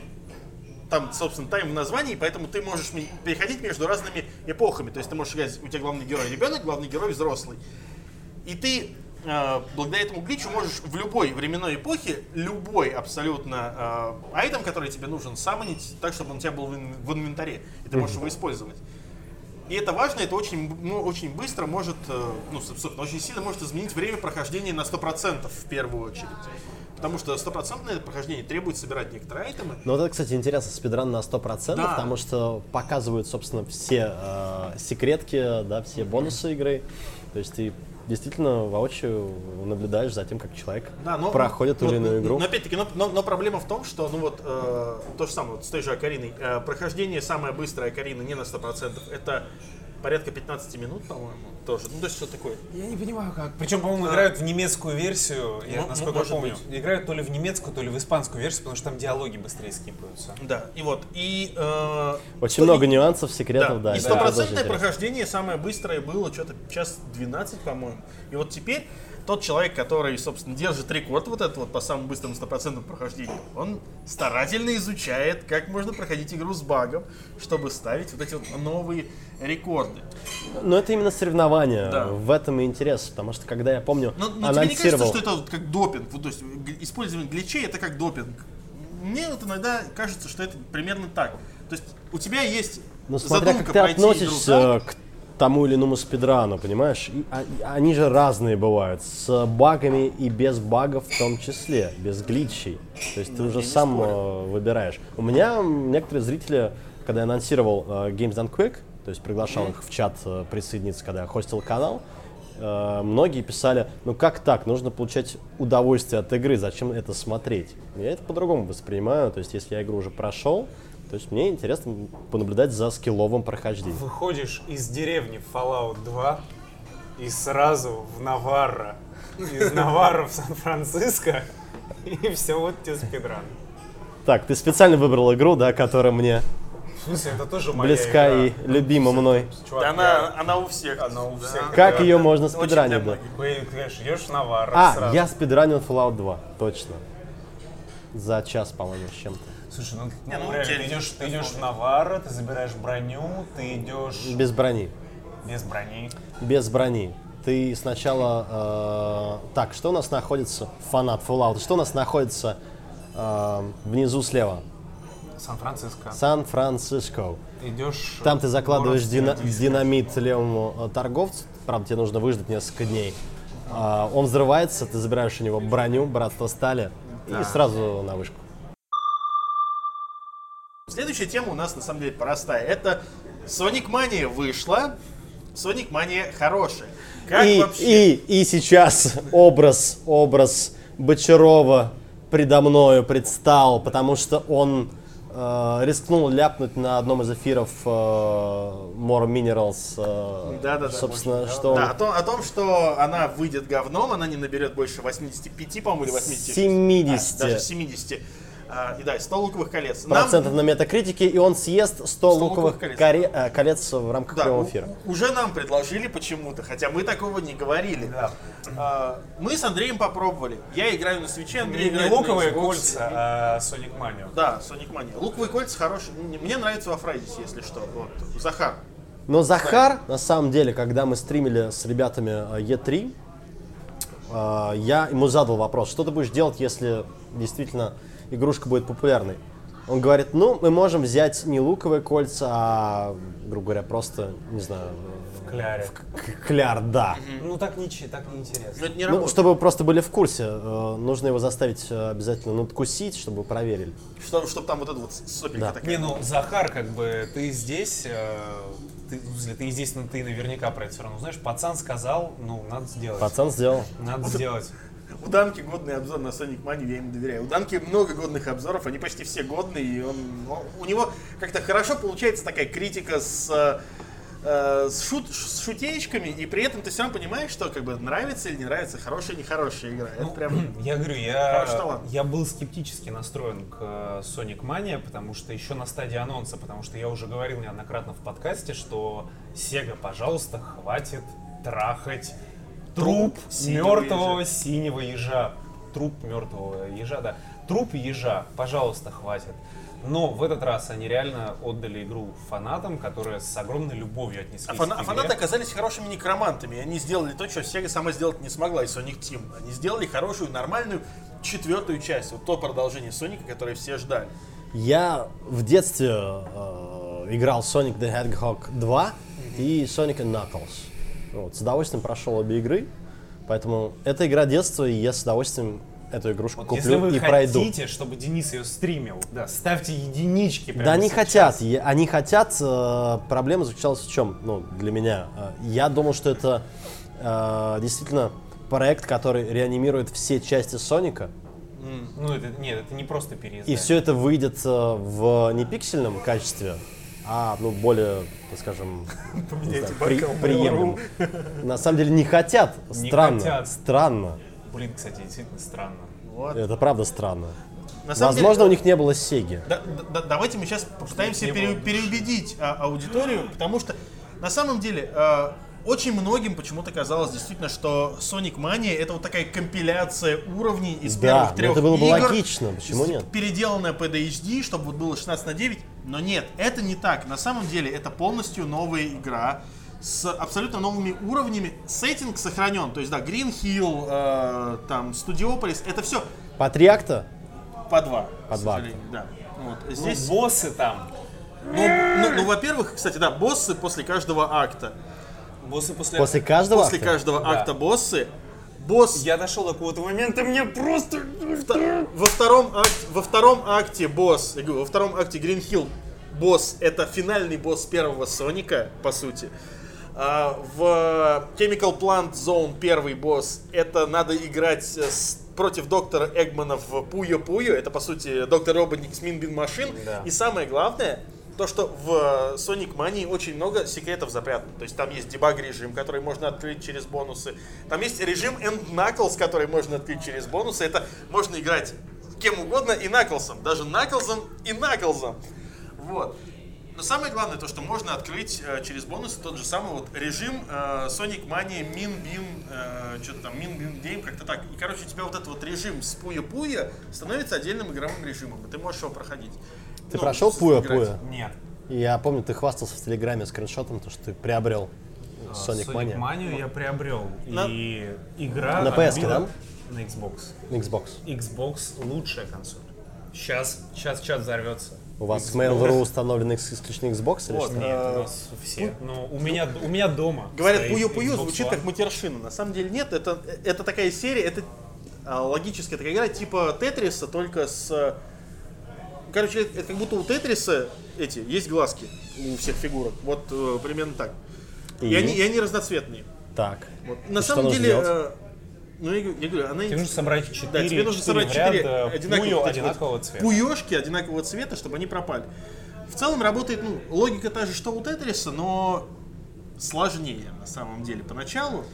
там, собственно, тайм в названии, поэтому ты можешь переходить между разными эпохами. То есть ты можешь играть, у тебя главный герой ребенок, главный герой взрослый. И ты э, благодаря этому гличу можешь в любой временной эпохе любой абсолютно э, айтем, который тебе нужен, самонить так, чтобы он у тебя был в, ин- в инвентаре, и ты можешь его использовать. И это важно, это очень, ну, очень быстро может, э, ну, собственно, очень сильно может изменить время прохождения на 100% в первую очередь. Потому что стопроцентное прохождение требует собирать некоторые айтемы. Ну вот это, кстати, интересно, спидран на 100%, Да. потому что показывают, собственно, все э, секретки, да, все бонусы игры. То есть ты действительно воочию наблюдаешь за тем, как человек Да, но, проходит ту или иную игру. Но опять-таки, но, но- но проблема в том, что, ну вот, э, то же самое, вот с той же Акариной. Э, прохождение самое быстрое Акарины не на 100%. Это порядка 15 минут, по-моему, тоже. Ну, то есть, что такое? Я не понимаю, как. Причем, по-моему, играют в немецкую версию, я М- насколько может помню. быть. Играют то ли в немецкую, то ли в испанскую версию, потому что там диалоги быстрее скипаются. Да, и вот, и... э, Очень много нюансов, секретов, да. и это тоже стопроцентное интересно. прохождение самое быстрое было что-то час 12, по-моему. И вот теперь тот человек, который, собственно, держит рекорд вот этот вот по самому быстрому стопроцентному прохождению, он старательно изучает, как можно проходить игру с багом, чтобы ставить вот эти вот новые рекорды. Но это именно соревнования. Да. В этом и интерес. Потому что когда я помню, Но, но тебе не кажется, анонсировал... что это вот как допинг? Вот, то есть использование гличей это как допинг. Мне вот иногда кажется, что это примерно так. То есть у тебя есть Ну, смотря задумка как ты пройти игру относишься так, к тому или иному спидрану, понимаешь? И а- они же разные бывают, с багами и без багов в том числе, без глитчей. То есть ты уже Ну, не сам спорю. э, выбираешь. У меня некоторые зрители, когда я анонсировал э, Games Done Quick, то есть приглашал их в чат э, присоединиться, когда я хостил канал, многие писали, ну как так, нужно получать удовольствие от игры, зачем это смотреть? Я это по-другому воспринимаю, то есть если я игру уже прошел, то есть мне интересно понаблюдать за скилловым прохождением. Выходишь из деревни в Fallout 2 и сразу в Наварро. Из Наварро в Сан-Франциско. И все, вот тебе спидран. Так, ты специально выбрал игру, да, которая мне В смысле, это тоже моя близка игра. и любима мной. Чувак, Да она, она у всех. Она у Да. всех. Как Да. ее можно Очень спидранить, да? Ты, конечно, идешь в Наварро А, сразу. я спидранил Fallout 2, точно. За час, по-моему, с чем-то. Слушай, ну, Не, ну, ну, реально, ты идешь, ты идешь в Наварро, ты забираешь броню, ты идешь Без брони. без брони. Без брони. Ты сначала... э, так, что у нас находится... Фанат Fallout. Что у нас находится э, внизу слева? Сан-Франциско. Сан-Франциско. Идешь... Там ты закладываешь дина- динамит левому э, торговцу. Правда, тебе нужно выждать несколько дней. А, он взрывается, ты забираешь у него броню, братство стали, и сразу на вышку. Следующая тема у нас на самом деле простая. Это Sonic Mania вышла. Sonic Mania хорошая. Как и, вообще? и, и сейчас образ, образ Бочарова предо мною предстал, потому что он э, рискнул ляпнуть на одном из эфиров э, More Minerals, э, Да-да-да, собственно, что Да, он о том, о том, что она выйдет говном, она не наберет больше 85, по-моему, или 80. 70. А, даже 70. И да, 100 луковых колец. Нам- процентов на метакритике, и он съест 100, луковых луковых колец. коре- э, колец в рамках Да, прямого у- эфира. уже нам предложили почему-то, хотя мы такого не говорили. Да. А, мы с Андреем попробовали. Я играю на свече, Андрей Не, не играет на луковые Xbox. кольца, а Sonic Mania. Да, Sonic Mania. Луковые кольца хорошие. Мне- нравится во Фрайдисе, если что. Вот. Захар. Но Захар, на самом деле, когда мы стримили с ребятами э, E3, э, я ему задал вопрос, что ты будешь делать, если действительно игрушка будет популярной? Он говорит, ну, мы можем взять не луковые кольца, а, грубо говоря, просто, не знаю, Кляре. к- кляр, да. Ну так не, так не Но интересно. это не Ну, чтобы вы просто были в курсе, э, нужно его заставить э, обязательно надкусить, чтобы проверили. Чтобы, чтобы там вот эта вот сопелька Да. такая. Не, ну, Захар, как бы, ты здесь, э, ты, в ты здесь, но ты наверняка про это все равно знаешь. Пацан сказал, ну, надо сделать. Пацан сделал. Надо сделать. У Данки годный обзор на Sonic Mania, я ему доверяю. У Данки много годных обзоров, они почти все годные, и он, он- у него как-то хорошо получается такая критика с, э, с, шут, с шутеечками, и при этом ты все равно понимаешь, что как бы нравится или не нравится, хорошая или нехорошая игра. Это прям... *clears throat* Я говорю, я, я был скептически настроен к э, Sonic Mania, потому что еще на стадии анонса, потому что я уже говорил неоднократно в подкасте, что Sega, пожалуйста, хватит трахать труп синего мертвого синего ежа. Труп мертвого ежа, да. Труп ежа, пожалуйста, хватит. Но в этот раз они реально отдали игру фанатам, которые с огромной любовью отнеслись А, фана- к а игре. фанаты оказались хорошими некромантами, они сделали то, что Sega сама сделать не смогла, и Sonic Team. Они сделали хорошую, нормальную четвертую часть, вот то продолжение Соника, которое все ждали. Я в детстве э, играл Sonic the Hedgehog 2 и Sonic and Knuckles. Вот, с удовольствием прошел обе игры. Поэтому это игра детства, и я с удовольствием эту игрушку Вот если куплю вы и пройду. хотите, чтобы Денис ее стримил, да, ставьте единички Да они сейчас. хотят, е- они хотят. э, проблема заключалась в чем? Ну, для меня. Э, я думал, что это э, действительно проект, который реанимирует все части Соника. Ну, это, нет, это не просто переиздание. И все это выйдет э, в не пиксельном качестве, а ну более, так скажем, *laughs* не знаю, при- приемлемом. *laughs* На самом деле не хотят. Не Странно. хотят. Странно. Блин, кстати, действительно странно. Вот. Это правда странно. На самом деле- Возможно, у них не было Сеги. Да- да- давайте мы сейчас попытаемся пере- переубедить а, аудиторию, потому что на самом деле э, очень многим почему-то казалось действительно, что Sonic Mania это вот такая компиляция уровней из Да, первых трех это было бы игр, логично, почему нет? Переделанная под HD, чтобы вот было 16 на 9, но нет, это не так. На самом деле это полностью новая игра с абсолютно новыми уровнями. Сеттинг сохранен, то есть да, Green Hill, э, там Studiopolis, это все По три акта? по два. По два. Да. Вот. Ну, Здесь боссы там. ну, ну, ну, во-первых, кстати, да, боссы после каждого акта. Боссы после... После каждого После акта? каждого Да. акта боссы. Босс Я дошел до какого-то момента, мне просто... во втором акте, во втором акте босс, я говорю, во втором акте Green Hill босс это финальный босс первого Соника, по сути. А, в Chemical Plant Zone первый босс это надо играть с- против доктора Эгмана в Пуyo Пуyo. Это по сути доктор Роботник с Минбин Машин. Да. И самое главное, то, что в Sonic Mania очень много секретов запрятано. То есть там есть дебаг режим, который можно открыть через бонусы. Там есть режим End Knuckles, который можно открыть через бонусы. Это можно играть кем угодно и Наклзом. Даже Наклзом и Наклзом. Вот. Но самое главное то, что можно открыть э, через бонусы тот же самый вот режим э, Sonic Mania Min Bin, э, что-то там Min Bin Game, как-то так. И короче, у тебя вот этот вот режим с Пуя Пуя становится отдельным игровым режимом, и ты можешь его проходить. Ты Ну, прошел Пуя. Пуя? Нет. Я помню, ты хвастался в Телеграме скриншотом, то, что ты приобрел Sonic Mania. Манию я приобрел. На- И игра... На PS, отбила- да? На Xbox. Xbox. Xbox лучшая консоль. Сейчас, сейчас чат взорвется. У вас в Mail.ru установлен исключительно Xbox или Вот. что? Нет, у нас все. Но у меня, у меня дома. Говорят, Xbox звучит как матершина. На самом деле нет, это, это такая серия, это а, логическая такая игра, типа Тетриса, только с... Короче, это, как будто у Тетриса эти, есть глазки у всех фигурок. Вот э, примерно так. И, И? они, и они разноцветные. Так. Вот. На И самом деле, э, ну я, говорю- я говорю, она Тебе нужно собрать четыре, да, тебе нужно собрать четыре четыре ряда одинаковых, вот одинакового цвета. пуёшки одинакового цвета, чтобы они пропали. В целом работает, ну, логика та же, что у Тетриса, но сложнее на самом деле поначалу.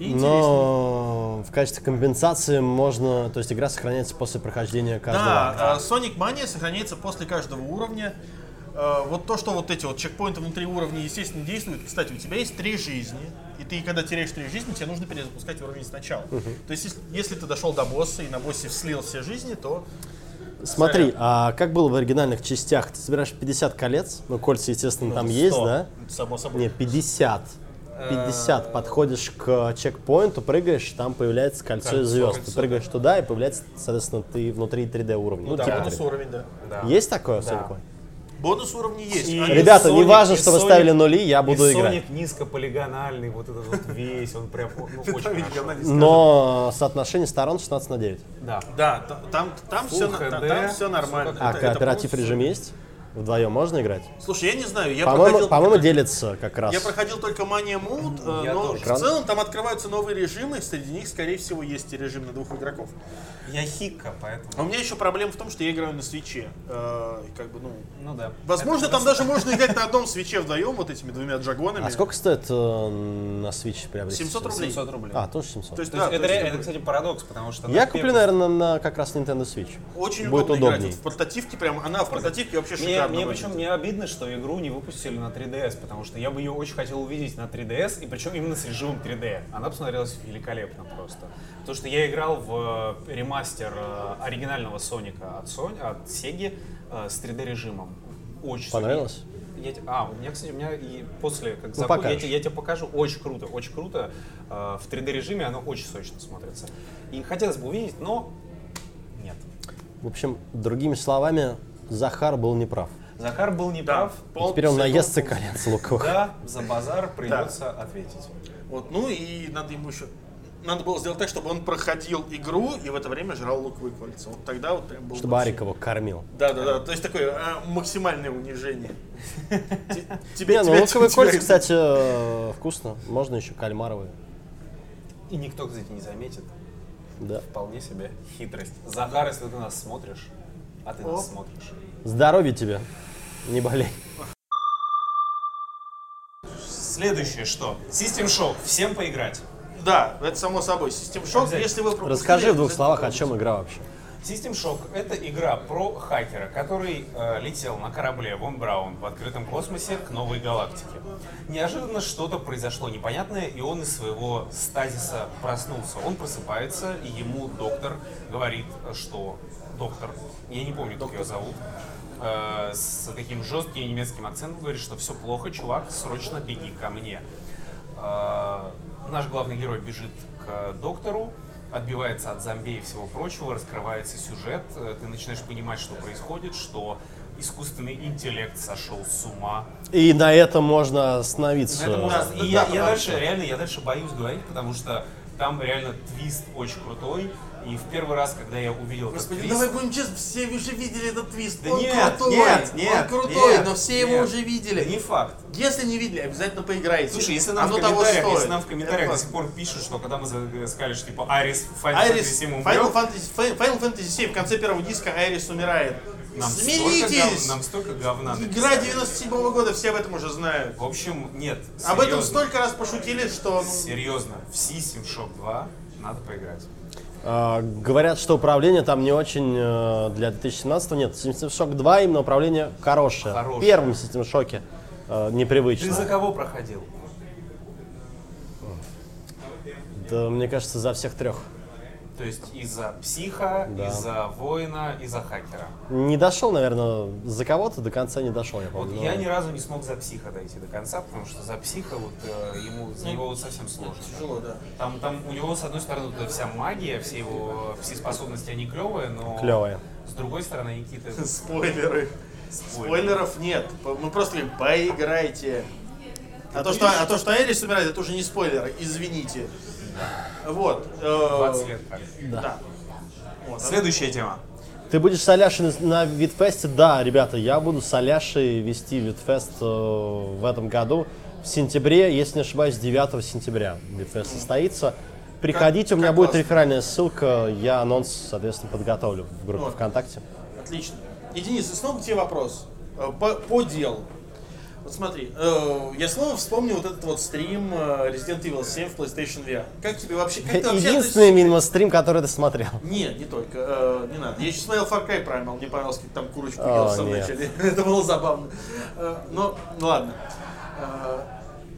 И. Но в качестве компенсации можно, то есть игра сохраняется после прохождения каждого акта. Да, а, Sonic Mania сохраняется после каждого уровня. А, Вот то, что вот эти вот чекпоинты внутри уровня, естественно, действуют. Кстати, у тебя есть три жизни, и ты, когда теряешь три жизни, тебе нужно перезапускать уровень сначала. То есть, если, если ты дошел до босса и на боссе слил все жизни, то Смотри, а как было в оригинальных частях? Ты собираешь 50 колец, ну кольца, естественно, там есть, 100, да? Само собой. Не, 50. 50. Подходишь к чекпоинту, прыгаешь, там появляется кольцо Кольцо, звезд. Ты кольцо, прыгаешь туда, и появляется, соответственно, ты внутри 3D уровня. Ну да, типа бонус 3D. уровень, да. Да. Есть такое, Да. Бонус уровней есть. И- Они- Ребята, не Sonic- важно, и что вы Sonic- ставили нули, я буду и играть. Sonic низкополигональный, вот этот вот весь, он прям ну, *laughs* очень хорошо. не. Но соотношение сторон 16 на 9. Да. Да, та- там, там, все, HD, там все нормально. А кооператив режим есть? Вдвоем можно играть? Слушай, я не знаю, я По-моему, проходил... по-моему, делится как раз. Я проходил только Mania Mode, э, Я но тоже. в целом там открываются новые режимы, среди них, скорее всего, есть и режим на двух игроков. Я хикка, поэтому. А у меня еще проблема в том, что я играю на свече. Э, как бы, ну, Ну да. возможно, Это там просто- даже можно играть на одном свече вдвоем, вот этими двумя джагонами. А сколько стоит э, на Switch приобрести? 700 сейчас? рублей. 700 рублей. А, тоже 700. То есть, То да, есть это, то есть это, бы кстати, парадокс, потому что... Я куплю, первом- наверное, на как раз Nintendo Switch. очень Будет удобно играть. удобней. Вот в портативке прям, она в портативке вообще шикарно мне выглядит. причем мне обидно, что игру не выпустили на 3DS, потому что я бы ее очень хотел увидеть на 3DS, и причем именно с режимом 3D. Она посмотрелась великолепно просто. Потому что я играл в э, ремастер э, оригинального Соника от, Sony, от Sega э, с 3D режимом. Очень Понравилось? Я а, у меня, кстати, у меня и после, как Ну, закон, я, я тебе покажу, очень круто, очень круто. Э, в 3D режиме оно очень сочно смотрится. И хотелось бы увидеть, но нет. В общем, другими словами, Захар был неправ. Захар был Да, неправ. пол- Теперь он наестся колец луковых. Да, за базар придется ответить. Вот, ну и надо ему еще надо было сделать так, чтобы он проходил игру и в это время жрал луковые кольца. Вот тогда вот прям был Чтобы Арик его кормил. Да, да, да. То есть такое а, максимальное унижение. *laughs* Те- Тебе, Не, ну луковые кольца, кстати, э, вкусно. Можно еще кальмаровые. И никто, кстати, не заметит. Да. Вполне себе хитрость. Захар, если ты нас смотришь, а ты нас Оп. смотришь. Здоровья тебе. Не болей. Следующее что? System Shock. Всем поиграть. Да, это само собой. Систем шок, Обязательно. если вы пропустили, Расскажи в двух словах, о чем игра вообще. System Shock — это игра про хакера, который э, летел на корабле Вон Браун в открытом космосе к новой галактике. Неожиданно что-то произошло непонятное, и он из своего стазиса проснулся. Он просыпается, и ему доктор говорит, что доктор, я не помню, как ее зовут, э, с таким жестким немецким акцентом говорит, что все плохо, чувак, срочно беги ко мне. Э, Наш главный герой бежит к доктору, отбивается от зомби и всего прочего, раскрывается сюжет, э, ты начинаешь понимать, что происходит, что искусственный интеллект сошел с ума. И на этом можно остановиться. На этом можно- И да, я, да, я дальше, реально, я дальше боюсь говорить, потому что там реально твист очень крутой. И в первый раз, когда я увидел Господи, этот давай твист, будем честны, все уже видели этот твист. Да он нет, крутой, нет, нет, он крутой, нет, но все его нет. уже видели. Да не факт. Если не видели, обязательно поиграйте. Слушай, если нам, Оно в комментариях, если нам в комментариях до сих пор пишут, что когда мы за- сказали, что типа Айрис Final Айрис, Fantasy 7 Final умрет, Fantasy, Final Fantasy 7 в конце первого диска Айрис умирает. нам столько, Смиритесь! гов- нам столько говна Игра написали. 97 года, все об этом уже знают. В общем, нет, Об этом серьезно. столько раз пошутили, что... Серьезно, в System Shock 2 надо поиграть. А, говорят, что управление там не очень э, для 2017 нет. System Shock 2 именно управление хорошее. Хорошее. В первом System Shock э, Ты непривычно. за кого проходил? Да, мне кажется, за всех трех. То есть из-за психа, Да. из-за воина, из-за хакера. Не дошел, наверное, за кого-то до конца не дошел, я Вот помню. я но- ни разу не смог за психа дойти до конца, потому что за психа вот э, ему за него вот совсем сложно. Тяжело, да. Там, там у него, с одной стороны, вот вся магия, все его все способности, они клевые, но Клевые. с другой стороны, они какие-то *laughs* Спойлеры. Спойлеров нет. Мы просто говорим, поиграйте. А то, что, а то, что Айрис умирает, это уже не спойлер, извините. Вот. э, 20 лет как. Да. Вот. Следующая тема. Ты будешь с Аляшей на, Видфесте? Да, ребята, я буду с Аляшей вести Видфест э, в этом году. В сентябре, если не ошибаюсь, 9 сентября Видфест состоится. Приходите, у меня как будет классно. реферальная ссылка, я анонс, соответственно, подготовлю в группе Вот. ВКонтакте. Отлично. И, Денис, и снова к тебе вопрос. Э, По, по делу. Вот смотри, э, я снова вспомнил вот этот вот стрим э, Resident Evil 7 в PlayStation VR. Как тебе вообще... Как ты вообще Единственный, видимо, стрим, который ты смотрел. Нет, не только. э, не надо. Я еще смотрел Far Cry Primal, мне понравилось, как там курочку О, ел в самом нет. начале. *laughs* Это было забавно. Э, но, ну ладно. Э,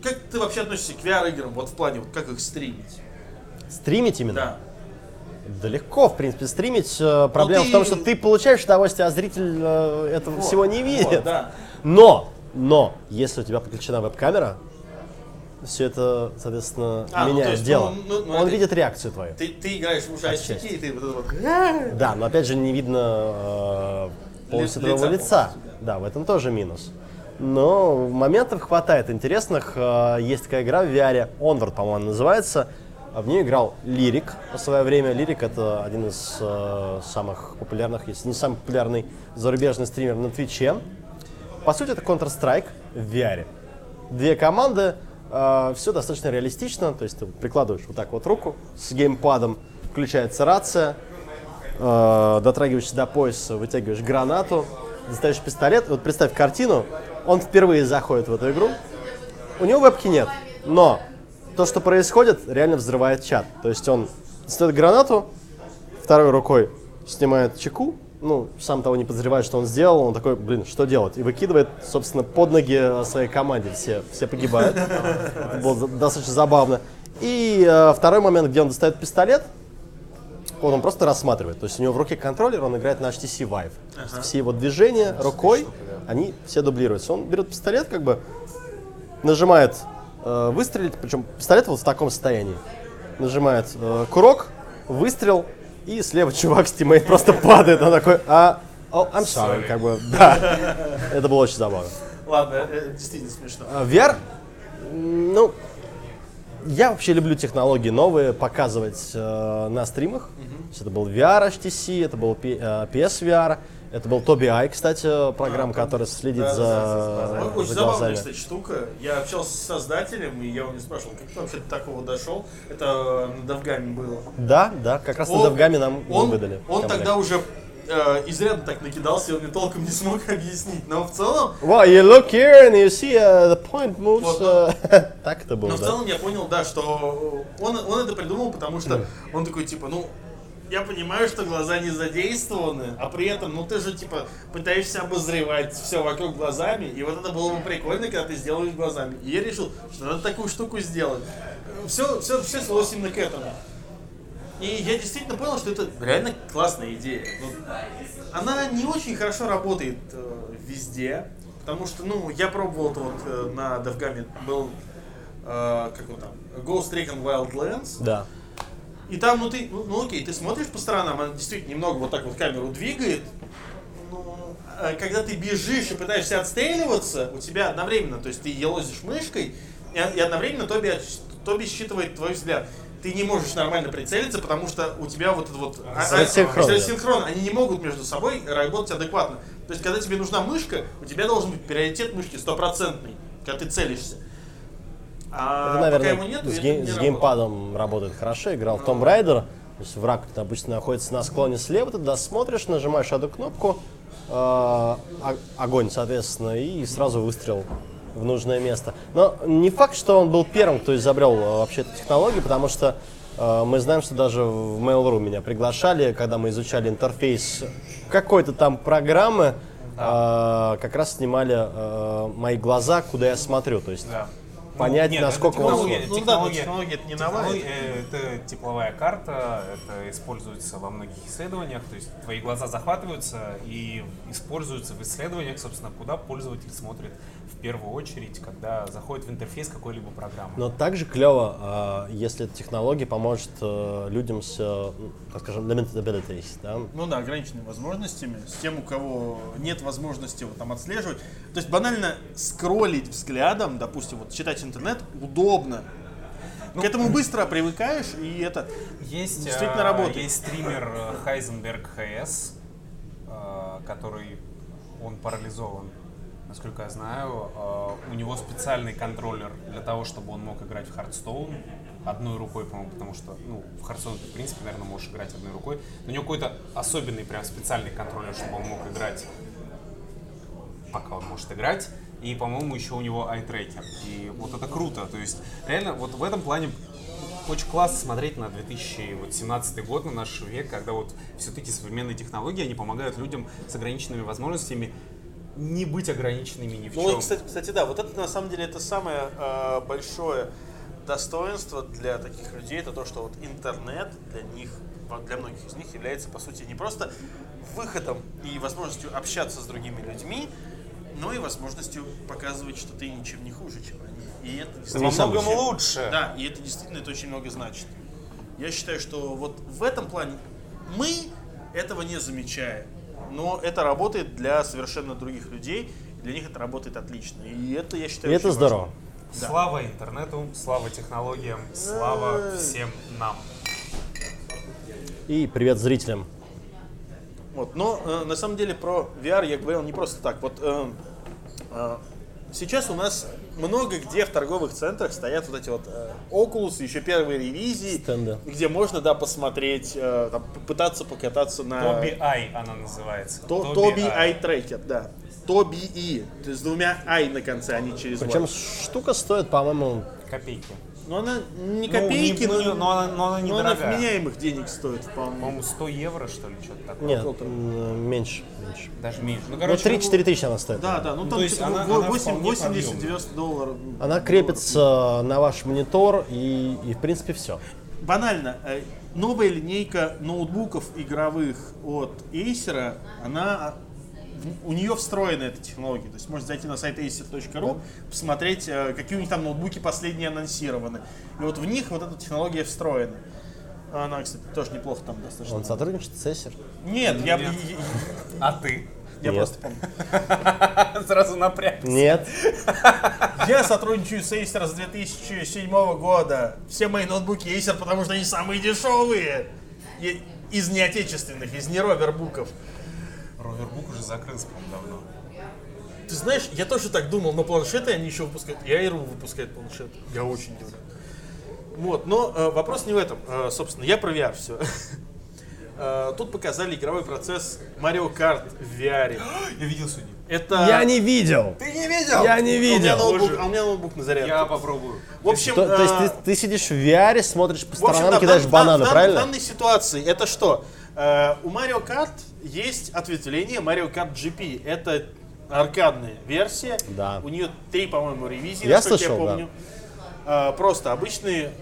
как ты вообще относишься к VR-играм, вот в плане, вот как их стримить? Стримить именно? Да. Да легко, в принципе, стримить. Э, Проблема ты- в том, что ты получаешь удовольствие, а зритель э, этого Вот, всего не видит. вот, да. Но, но, если у тебя подключена веб-камера, все это, соответственно, А, ну, меняет есть, дело. ну, ну, ну, Он это- видит реакцию твою. Ты, ты играешь в ужастики, Отчасти. и ты вот это вот... Да, но опять же не видно э, полностью твоего лица лица. полностью, Да, в этом тоже минус. Но моментов хватает интересных. Э, Есть такая игра в VR, Onward, по-моему, называется. В нее играл Лирик в свое время. Лирик это один из э, самых популярных, если не самый популярный зарубежный стример на Твиче. По сути, это Counter-Strike в VR. Две команды, все достаточно реалистично, то есть ты прикладываешь вот так вот руку с геймпадом, включается рация, э, дотрагиваешься до пояса, вытягиваешь гранату, достаешь пистолет. Вот представь картину, он впервые заходит в эту игру, у него вебки нет, но то, что происходит, реально взрывает чат. То есть он достает гранату, второй рукой снимает чеку, ну, сам того не подозревает, что он сделал, он такой, блин, что делать? И выкидывает, собственно, под ноги э, своей команде. Все, все погибают. Это было достаточно забавно. И э, второй момент, где он достает пистолет, он, он просто рассматривает. То есть у него в руке контроллер, он играет на HTC Vive. Есть все его движения рукой, они все дублируются. Он берет пистолет, как бы нажимает э, выстрелить, причем пистолет вот в таком состоянии. Нажимает э, курок, выстрел, и слева чувак с тиммейт просто падает. Он такой, а, oh, I'm sorry, Sorry. как бы, да. Это было очень забавно. Ладно, э, действительно смешно. А VR, ну, я вообще люблю технологии новые показывать э, на стримах. Есть Это был VR HTC, это был P- э, PSVR, это был Tobii Eye, кстати, программа, которая следит Да, за, да, да, да. Очень за забавная, глазами. кстати, штука. Я общался с создателем, и я его не спрашивал, как ты вообще до такого дошел. Это на Довгаме было. Да, да, как раз на Он- Довгаме нам он, выдали. Он комплект. тогда уже э, изрядно так накидался, и он мне толком не смог *laughs* объяснить. Но в целом, Well, you look here and you see uh, the point moves. Вот, uh, *laughs* так это было, но в да. целом я понял, да, что он, он это придумал, потому что он такой, типа, ну, я понимаю, что глаза не задействованы, а при этом, ну, ты же, типа, пытаешься обозревать все вокруг глазами, и вот это было бы прикольно, когда ты сделаешь глазами. И я решил, что надо такую штуку сделать. Все, все, все свелось именно к этому. И я действительно понял, что это реально классная идея. Она не очень хорошо работает э, везде, потому что, ну, я пробовал это вот э, на Devgame был, э, как он там, Ghost Recon Wildlands, Да. И там, ну ты, ну, ну окей, ты смотришь по сторонам, она действительно немного вот так вот камеру двигает. Ну, а когда ты бежишь и пытаешься отстреливаться, у тебя одновременно, то есть ты елозишь мышкой, и, и одновременно Тоби, Тоби считывает твой взгляд. Ты не можешь нормально прицелиться, потому что у тебя вот этот вот... а- а- Рассинхрон, да. рассинхрон. Они не могут между собой работать адекватно. То есть, когда тебе нужна мышка, у тебя должен быть приоритет мышки стопроцентный, когда ты целишься. А Это, пока наверное, его нету, с, не с геймпадом работает хорошо. Играл в Tomb Raider. То есть враг обычно находится на склоне слева, ты туда смотришь, нажимаешь одну кнопку, э, о- огонь, соответственно, и сразу выстрел в нужное место. Но не факт, что он был первым, кто изобрел э, вообще эту технологию, потому что э, мы знаем, что даже в Mail.ru меня приглашали, когда мы изучали интерфейс какой-то там программы, э, как раз снимали э, мои глаза, куда я смотрю. То есть Да. Понять, Нет, насколько это он технология, Ну да, но технология, технология это не новая. технология, э, Это тепловая карта, это используется во многих исследованиях, то есть твои глаза захватываются и используются в исследованиях, собственно, куда пользователь смотрит в первую очередь, когда заходит в интерфейс какой-либо программы. Но также клево, а, если эта технология поможет э, людям с, э, ну, так скажем, limited abilities, да? Ну да, ограниченными возможностями, с тем, у кого нет возможности вот там отслеживать. То есть банально скроллить взглядом, допустим, вот читать интернет удобно. К этому быстро привыкаешь, и это Есть, действительно э, работает. есть стример э, Heisenberg HS, который, он парализован, насколько я знаю. Э, У него специальный контроллер для того, чтобы он мог играть в Hearthstone одной рукой, по-моему, потому что, ну, в Hearthstone ты, в принципе, наверное, можешь играть одной рукой. Но у него какой-то особенный, прям специальный контроллер, чтобы он мог играть пока он может играть. И, по-моему, еще у него айтрекер. И вот это круто. То есть, реально, вот в этом плане очень классно смотреть на 2017 год, на наш век, когда вот все-таки современные технологии, они помогают людям с ограниченными возможностями не быть ограниченными ни в Ну, чем. вот, кстати, кстати, да, вот это на самом деле это самое э, большое достоинство для таких людей, это то, что вот интернет для них, для многих из них является, по сути, не просто выходом и возможностью общаться с другими людьми, но и возможностью показывать, что ты ничем не хуже, чем они. И это Во действительно многом очень- лучше. Да, и это действительно это очень много значит. Я считаю, что вот в этом плане мы этого не замечаем, но это работает для совершенно других людей, и для них это работает отлично. И это, я И считаю, это очень здорово. важно. Да. Слава интернету, слава технологиям, слава всем нам. И привет зрителям. Вот. Но э, на самом деле про VR я говорил не просто так. Вот э, э, сейчас у нас много где в торговых центрах стоят вот эти вот э, Oculus, еще первые ревизии, Стенды. где можно да посмотреть, э, там, попытаться покататься на Тоби Ай она называется. То- Тоби Eye Tracker, да. Тоби И, то есть с двумя Ай на конце, а не через Причем штука стоит, по-моему, Копейки. Но она не Ну, копейки, не- но, ну, но она- но она но она вменяемых денег стоит вполне. По-моему, 100 евро, что ли, что-то такое. нет, м, меньше, меньше. Даже меньше. Ну, Ну, короче, 3-4 тысячи она стоит. Да, да, ну Ну, там типа она- во- она 8 вполне 80-90 долларов. Она крепится на ваш монитор и, и в принципе все. Банально, э, новая линейка ноутбуков игровых от Acer, она у нее встроена эта технология. То есть можно зайти на сайт acer.ru, посмотреть, э, какие у них там ноутбуки последние анонсированы. И вот в них вот эта технология встроена. Она, кстати, тоже неплохо там достаточно. Он сотрудничает с Acer. Нет, я. А ты? Я Нет. просто помню. *laughs* Сразу напрягся. Нет. *laughs* Я сотрудничаю с Acer с 2007 года. Все мои ноутбуки Acer, потому что они самые дешевые. Из неотечественных, из не ровербуков. Ровербук уже закрылся, по-моему, давно. Ты знаешь, я тоже так думал, но планшеты они еще выпускают. И Air выпускает планшет. Я очень удивлен. Вот, но э, вопрос не в этом. Э, собственно, я про VR все. Тут показали игровой процесс Mario Kart в VR. *gasps* Я видел сегодня. Это... Я не видел. Ты не видел? Я не У меня видел. ноутбук, а у меня ноутбук на зарядке. Я попробую. В общем, То, то есть э, ты, ты сидишь в VR, смотришь по В общем, сторонам, да, в кидаешь дан- бананы, в дан- правильно? В данной ситуации это что? Э, у Mario Kart есть ответвление Mario Kart GP. Это аркадная версия. Да. У нее три, по-моему, ревизии, Я насколько слышал, я помню. Э, просто обычные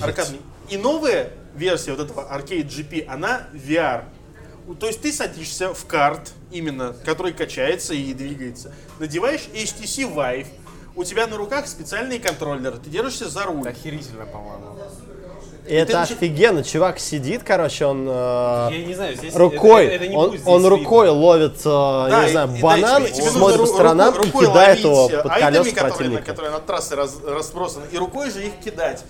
аркадные. И новая версия вот этого Arcade GP, она VR. То есть ты садишься в карт, именно, который качается и двигается, надеваешь HTC Vive, у тебя на руках специальные контроллеры, ты держишься за руль. Охерительно, по-моему. И это ты начи- офигенно. Чувак сидит, короче, он э, Я не знаю, здесь... рукой, это- это не он, здесь он видно. рукой ловит, э, Да, не знаю, и да, банан, тебе- тебе смотрит по сторонам рукой- и кидает его под колеса которые, противника. которые над трассой раз- разбросаны, и рукой же их кидать.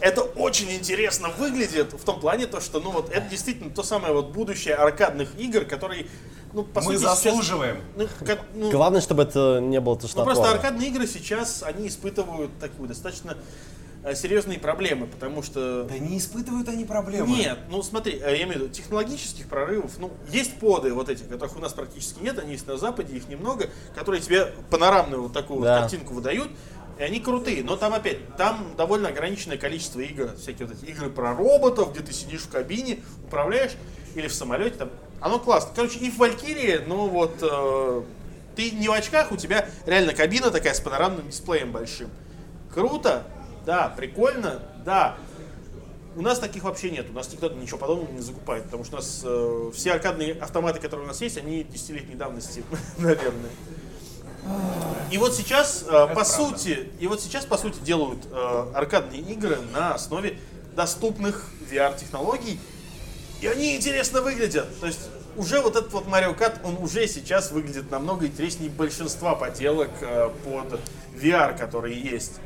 Это очень интересно выглядит в том плане, то, что ну вот это действительно то самое вот будущее аркадных игр, которые ну, по Мы сути, сейчас- заслуживаем. ну, как- ну, Главное, чтобы это не было ну, тошнотворно. просто аркадные игры сейчас, они испытывают такую достаточно серьезные проблемы, потому что... Да не испытывают они проблемы. Нет, ну смотри, э, я имею в виду технологических прорывов, ну, есть поды вот эти, которых у нас практически нет, они есть на Западе, их немного, которые тебе панорамную вот такую Да. вот картинку выдают, и они крутые, но там опять, там довольно ограниченное количество игр, всякие вот эти игры про роботов, где ты сидишь в кабине, управляешь, или в самолете, там, оно классно. Короче, и в Валькирии, ну вот, э, ты не в очках, у тебя реально кабина такая с панорамным дисплеем большим. Круто, да, прикольно, да. У нас таких вообще нет, у нас никто ничего подобного не закупает, потому что у нас э, все аркадные автоматы, которые у нас есть, они десятилетней давности, *laughs* наверное. И вот сейчас, э, по сути, и вот сейчас, по сути, делают э, аркадные игры на основе доступных VR-технологий, и они интересно выглядят. То есть уже вот этот вот Mario Kart, он уже сейчас выглядит намного интереснее большинства поделок э, под VR, которые есть.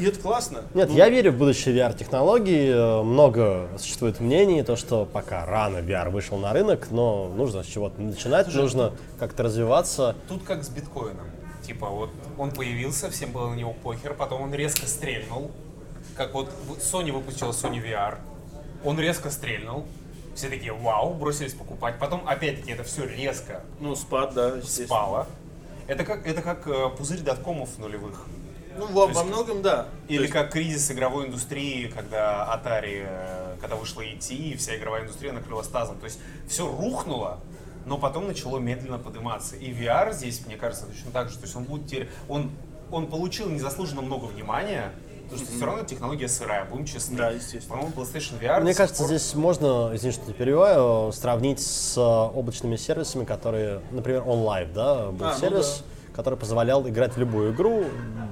И это классно. Нет, Ну, я верю в будущее VR-технологий. Э, Много существует мнений, то, что пока рано VR вышел на рынок, но нужно с чего-то начинать, нужно как-то развиваться. Тут как с биткоином. Типа вот он появился, всем было на него похер, потом он резко стрельнул. Как вот Sony выпустила Sony VR. Он резко стрельнул. Все такие, вау, бросились покупать. Потом, опять-таки, это все резко Ну, спад, да, спало. Это как, это как э, пузырь доткомов нулевых. Ну, во, есть- во многом, да. Или есть- как кризис игровой индустрии, когда Atari, э, когда вышла ET, и вся игровая индустрия накрылась тазом. То есть все рухнуло, но потом начало медленно подниматься. И VR здесь, мне кажется, точно так же. То есть он будет теперь, он, он получил незаслуженно много внимания, потому что все равно технология сырая, будем честны. Да, естественно. По-моему, PlayStation VR Мне кажется, пор- здесь можно, извини, что перебиваю, сравнить с э, облачными сервисами, которые, например, OnLive, да, был А, ну сервис, который позволял играть в любую игру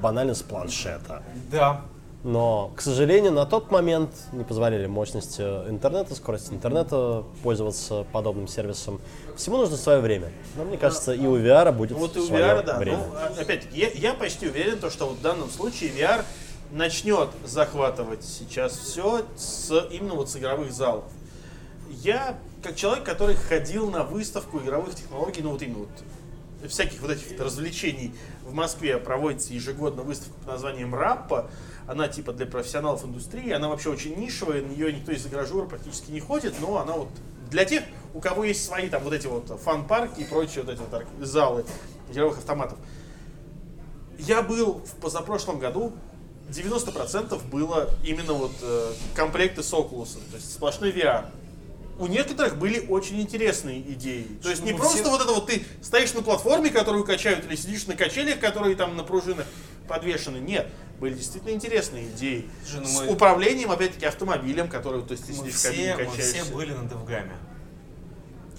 банально с планшета. Да. Но, к сожалению, на тот момент не позволяли мощности интернета, скорость интернета пользоваться подобным сервисом. Всему нужно свое время. Но мне кажется, и у VR будет Вот и у свое VR, да. время. Ну, а- опять-таки, я, я почти уверен, то, что вот в данном случае VR начнет захватывать сейчас все с, именно вот с игровых залов. Я, как человек, который ходил на выставку игровых технологий, ну вот именно вот всяких вот этих развлечений в Москве проводится ежегодно выставка под названием Раппа. Она типа для профессионалов индустрии, она вообще очень нишевая, на нее никто из игражура практически не ходит, но она вот для тех, у кого есть свои там вот эти вот фан-парки и прочие вот эти вот залы игровых автоматов. Я был в позапрошлом году, 90% было именно вот э, комплекты с Oculus, то есть сплошной VR. У некоторых были очень интересные идеи. То есть не Ну, просто все- вот это вот ты стоишь на платформе, которую качают, или сидишь на качелях, которые там на пружинах подвешены. Нет, были действительно интересные идеи. Слушай, ну С мы- управлением, опять-таки, автомобилем, который, то есть ты Мы сидишь в кабине, все, мы качаешься. все были на DevGAMM е.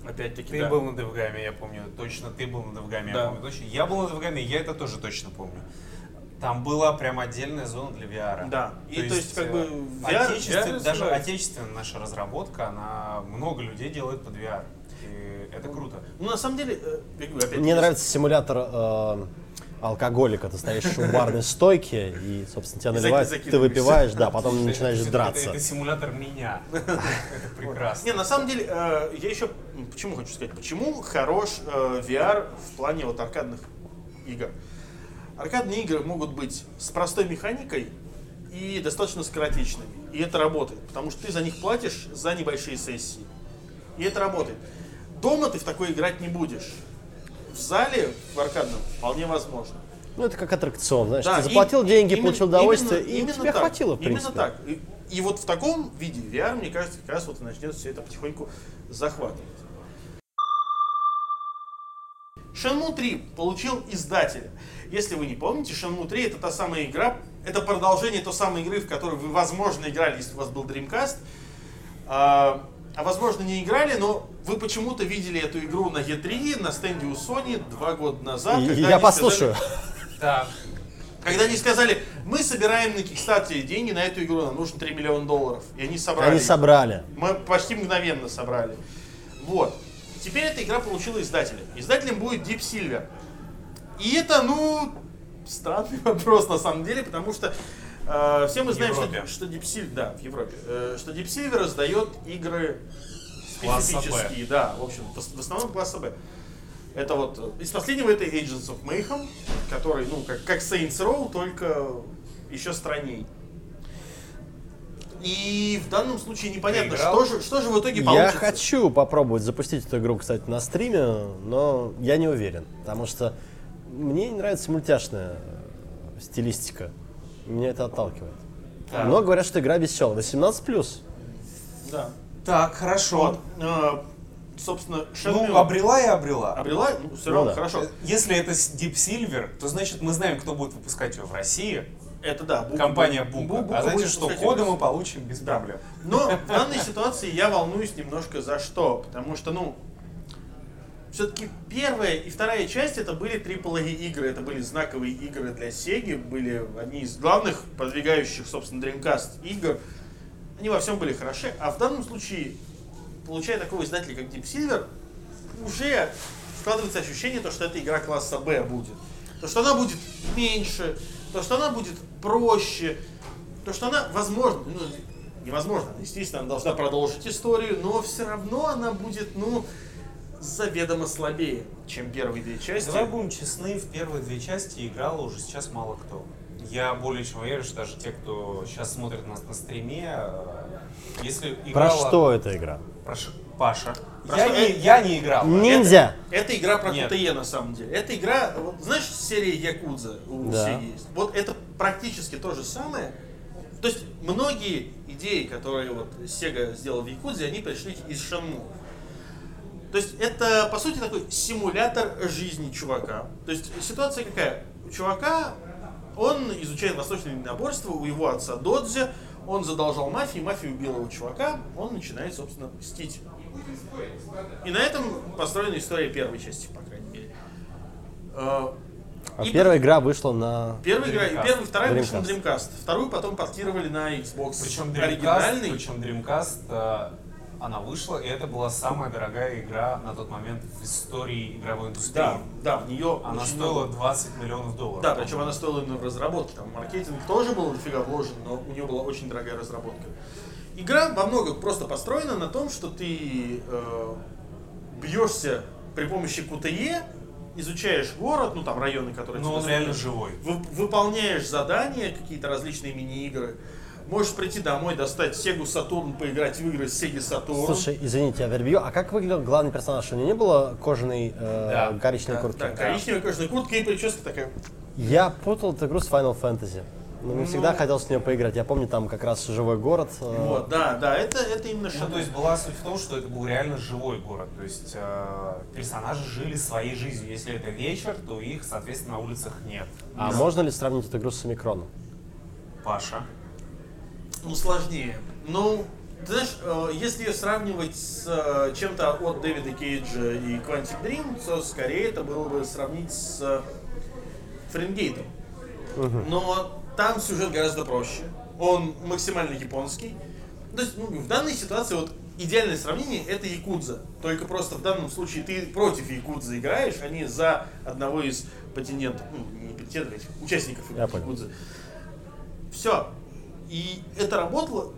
Опять-таки, Ты да. был на DevGAMM е, я помню, точно ты был на DevGAMM е, Да. я помню точно. Я был на Девгаме, я это тоже точно помню. Там была прям отдельная зона для VR. Да. И то есть, как бы, VR отечествен- VR даже отечественная наша разработка, она много людей делает под VR. И Это круто. Ну, на самом деле, э, опять Мне нравится симулятор э, алкоголика. Ты стоишь у барной стойки, и, собственно, тебя наливают, ты выпиваешь, да, потом *laughs* начинаешь драться. Это, симулятор меня. *laughs* Это прекрасно. Не, на самом деле, э, я еще почему хочу сказать, почему хорош э, VR в плане вот аркадных игр. Аркадные игры могут быть с простой механикой и достаточно скоротечными. И это работает, потому что ты за них платишь за небольшие сессии. И это работает. Дома ты в такой играть не будешь. В зале, в аркадном, вполне возможно. Ну, это как аттракцион, знаешь, Да, ты заплатил и- деньги, именно- получил удовольствие, именно- и именно тебе так, хватило, в принципе. Именно так. И, и вот в таком виде VR, мне кажется, как раз вот и начнет все это потихоньку захватывать. Shenmue 3 получил издателя. Если вы не помните, Shenmue 3 это та самая игра, это продолжение той самой игры, в которой вы, возможно, играли, если у вас был Dreamcast. А, а возможно, не играли, но вы почему-то видели эту игру на E3, на стенде у Sony два года назад. И- Я послушаю. сказали- когда они сказали, мы собираем на Кикстартере деньги на эту игру, нам нужно 3 миллиона долларов. И они собрали. Они собрали. Мы почти мгновенно собрали. Вот. Теперь эта игра получила издателя. Издателем будет Deep Silver. И это, ну, странный *laughs* вопрос на самом деле, потому что э, все мы знаем, что, Европе. что Deep Silver, да, в Европе, э, что Deep Silver издает игры Б. специфические, да, в общем, в в основном класса Б. Это вот, э, из последнего это Agents of Mayhem, который, ну, как, как Saints Row, только еще странней. И в данном случае непонятно, что же, что же в итоге Я получится. хочу попробовать запустить эту игру, кстати, на стриме, но я не уверен, потому что мне не нравится мультяшная э, стилистика. Меня это отталкивает. Так. Но говорят, что игра веселая. 18+. Да. так, хорошо. Вот, э, собственно, Shenmue Ну, обрела и обрела. обрела, ну, все Ну равно, да. хорошо. Если это Deep Silver, то значит мы знаем, кто будет выпускать ее в России. Это да. Бука Компания Бука. Бука А будет что коды мы получим без Да. проблем. Но в данной ситуации я волнуюсь немножко за что. Потому что, ну, все-таки первая и вторая часть это были AAA игры, это были знаковые игры для Sega, были одни из главных продвигающих, собственно, Dreamcast игр. Они во всем были хороши. А в данном случае, получая такого издателя, как Deep Silver, уже складывается ощущение, то, что эта игра класса Б будет. То, что она будет меньше, то, что она будет проще, то, что она, возможно, ну, невозможно, естественно, она должна продолжить историю, но все равно она будет, ну, заведомо слабее, чем первые две части. Давай будем честны, в первые две части играл уже сейчас мало кто. Я более чем уверен, что даже те, кто сейчас смотрит нас на стриме, э, если Про играла... что эта игра? Про Паша. Про Я что? не, я не играл. Ниндзя! Это игра про Нет. КТЕ на самом деле. Это игра, вот, знаешь, серия Якудза у Да. Есть. Вот это практически то же самое. То есть многие идеи, которые вот Sega сделала в Якудзе, они пришли из Shenmue. То есть это, по сути, такой симулятор жизни чувака. То есть ситуация какая? У чувака, он изучает восточное единоборство, у его отца Додзи, он задолжал мафии, мафия убила его чувака, он начинает, собственно, мстить. И на этом построена история первой части, по крайней мере. Э, А и первая игра вышла на... Первая игра, Dreamcast. первая, вторая вышла на Dreamcast. Dreamcast. Вторую потом портировали на Xbox Причем Dreamcast, оригинальный. причем Dreamcast, э, она вышла, и это была самая дорогая игра на тот момент в истории игровой индустрии. Да, да, в нее Она стоила много. 20 20 миллионов долларов. Да, причем она стоила именно в разработке. Там маркетинг тоже был дофига вложен, но у нее была очень дорогая разработка. Игра во многом просто построена на том, что ты э, бьешься при помощи QTE, изучаешь город, ну там районы, которые Но тебе он реально живой. Вы- выполняешь задания, какие-то различные мини-игры. Можешь прийти домой, достать Sega Saturn, поиграть в игры с Sega Saturn. Слушай, извините, я перебью. А как выглядел главный персонаж? У него не было кожаной э, Да. коричневой да, куртки? да, коричневая кожаная куртка и прическа такая. Я путал эту игру с Final Fantasy. Но мне Ну. всегда хотелось с нее поиграть. Я помню, там как раз живой город. э, Вот, да, да, это, это именно Ну, Shadow. то есть была суть в том, что это был реально живой город. То есть э, персонажи жили своей жизнью. Если это вечер, то их, соответственно, на улицах нет. А можно ли сравнить эту игру с Омикроном? Паша. Ну, сложнее. Ну, ты знаешь, э, если ее сравнивать с э, чем-то от Дэвида Кейджа и Quantic Dream, то скорее это было бы сравнить с э, Фаренгейтом. Но там сюжет гораздо проще. Он максимально японский. То есть, ну, в данной ситуации вот идеальное сравнение это Якудза. Только просто в данном случае ты против Якудза играешь, а не за одного из патентов, ну, не патентов, этих участников Я понял. Якудзы. Все. И это работало,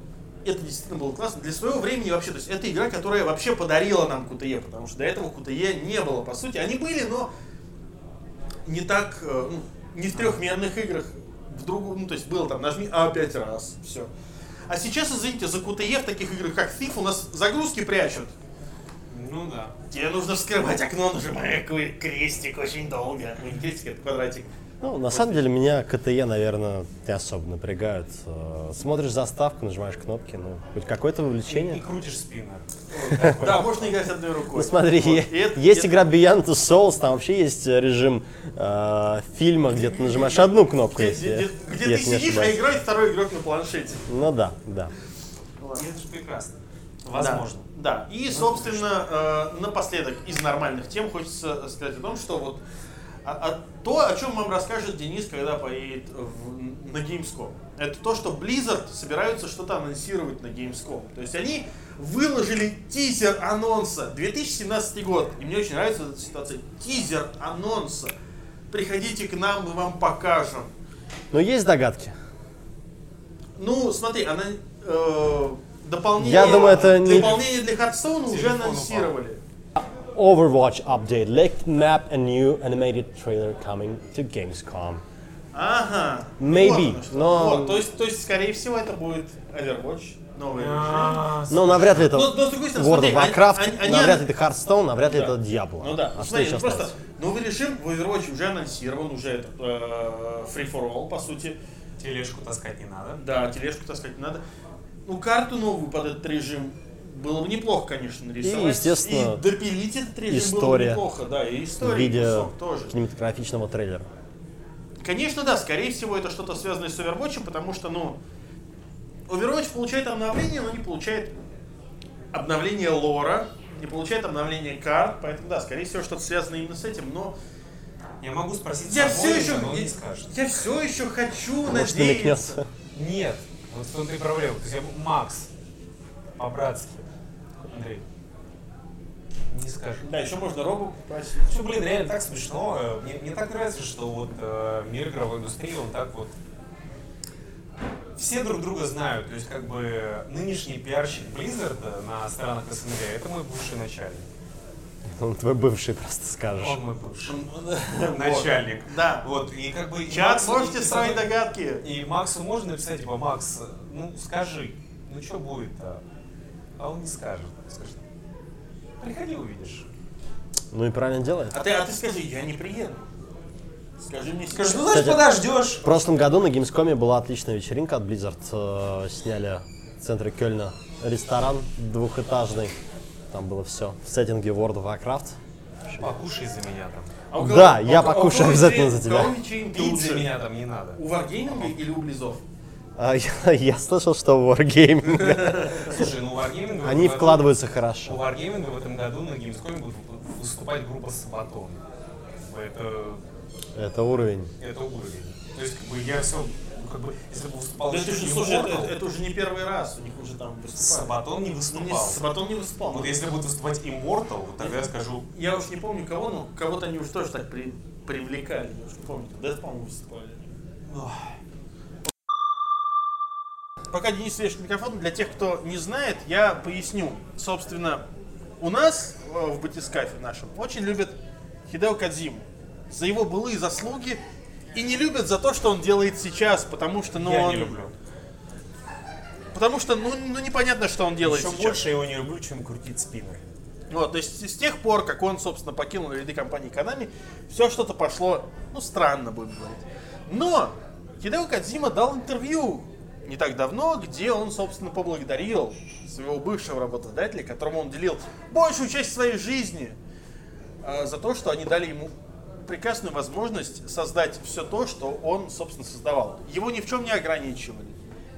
это действительно было классно. Для своего времени вообще, то есть это игра, которая вообще подарила нам QTE, потому что до этого QTE не было, по сути. Они были, но не так, э, ну, не в трехмерных играх, в другу, ну, то есть было там, нажми А пять раз, все. А сейчас, извините, за QTE в таких играх, как Thief, у нас загрузки прячут. Ну да. Тебе нужно вскрывать окно, нажимая крестик очень долго. Ну, крестик, это квадратик. Ну, на самом деле, меня КТЕ, наверное, не особо напрягают. Э, Смотришь заставку, нажимаешь кнопки, ну, хоть какое-то И вовлечение. крутишь спиннер. *laughs* Да, можно играть одной рукой. Ну смотри, И есть игра Beyond Two Souls, там вообще есть режим э, фильма, где ты нажимаешь одну кнопку, Где, ты сидишь, а играет второй игрок на планшете. Ну да, да. И это же прекрасно. Возможно. Да. И, собственно, э, напоследок из нормальных тем хочется сказать о том, что вот а- а то, о чем вам расскажет Денис, когда поедет в- на Gamescom. Это то, что Blizzard собираются что-то анонсировать на Gamescom. То есть они выложили тизер анонса 2017 год. И мне очень нравится эта ситуация. Тизер анонса. Приходите к нам, мы вам покажем. Но есть догадки. Ну, смотри, она э, дополнение, Я думаю, это не- дополнение для Hearthstone уже анонсировали. Overwatch update, leaked map and new animated trailer coming to Gamescom. Ага. Maybe, Вот но- Вот, то есть, то есть, скорее всего, это будет Overwatch, новый режим. А, Ну, навряд ли это Но- другой World смотри, of Warcraft, они- они- навряд ли это Hearthstone, навряд ли Да. это Diablo. Ну да, А смотри, ну просто новый режим в Overwatch уже анонсирован, уже этот э, Free for All, по сути. Тележку таскать не надо. Да, тележку таскать не надо. Ну, карту новую под этот режим было бы неплохо, конечно, нарисовать. естественно, И допилить этот режим было бы история. неплохо, да, и В история виде кусок тоже. кинематографичного трейлера. Конечно, да, скорее всего, это что-то связанное с Overwatch, потому что, ну, Overwatch получает обновление, но не получает обновление лора, не получает обновление карт, поэтому, да, скорее всего, что-то связано именно с этим, но Я могу спросить я Самойлова, все еще, но он я, не скажет. я все еще хочу Может, надеяться. Нет. Вот в том-то и проблема. То есть я Макс. По-братски. Андрей. Не скажет. Да, еще можно Робу попросить. Что, блин, реально так смешно. Мне, мне так нравится, что вот э, мир игровой индустрии, он так вот... Все друг друга знают. То есть, как бы, нынешний пиарщик Blizzard на странах СНГ, это мой бывший начальник. Он твой бывший просто скажешь. Он мой бывший *laughs* начальник. Да. Вот, и как бы... Чат, можете и- строить догадки. И Максу можно написать, типа, Макс, ну скажи, ну что будет-то? А он не скажет. Скажет, приходи увидишь. Ну и правильно делает. А ты, а ты скажи, я не приеду. Скажи мне Скажет, ну значит подождешь. В прошлом году на Gamescom была отличная вечеринка от Blizzard. Э, Сняли в центре Кёльна ресторан двухэтажный. Там было все в сеттинге World of Warcraft. Покушай за меня там. А у Да, кого- я а у кого- покушаю у обязательно за тебя. кого вечеринки лучше? меня там не надо. У Wargaming или у Близов? А, *laughs* я, я слышал, что Wargaming. Слушай, ну у Wargaming в Они году- вкладываются У хорошо. Wargaming в этом году на Gamescom будет выступать группа Сабатон. Это, Это уровень. это уровень. То есть, как бы, я все, как бы, если бы выступал Да это еще же, слушай, это, это уже не первый раз, у них уже там выступали. Сабатон не Ну, не, выступал. Сабатон не выступал. Вот если будет выступать Immortal, вот тогда я скажу, Я уж не помню кого, но кого-то они уже тоже так при- привлекали, я уж не помню. Да, по-моему, выступали. Пока Денис вешает микрофон, для тех, кто не знает, я поясню. Собственно, у нас э, в батискафе нашем очень любят Хидео Кадзиму за его былые заслуги и не любят за то, что он делает сейчас, потому что, ну, я он... не люблю. Потому что, ну, ну, непонятно, что он делает Еще сейчас. больше его не люблю, чем крутить спиннер. Вот, то есть с тех пор, как он, собственно, покинул ряды компании Konami, все что-то пошло, ну, странно, будем говорить. Но Хидео Кадзима дал интервью не так давно, где он, собственно, поблагодарил своего бывшего работодателя, которому он делил большую часть своей жизни, э, за то, что они дали ему прекрасную возможность создать все то, что он, собственно, создавал. Его ни в чем не ограничивали.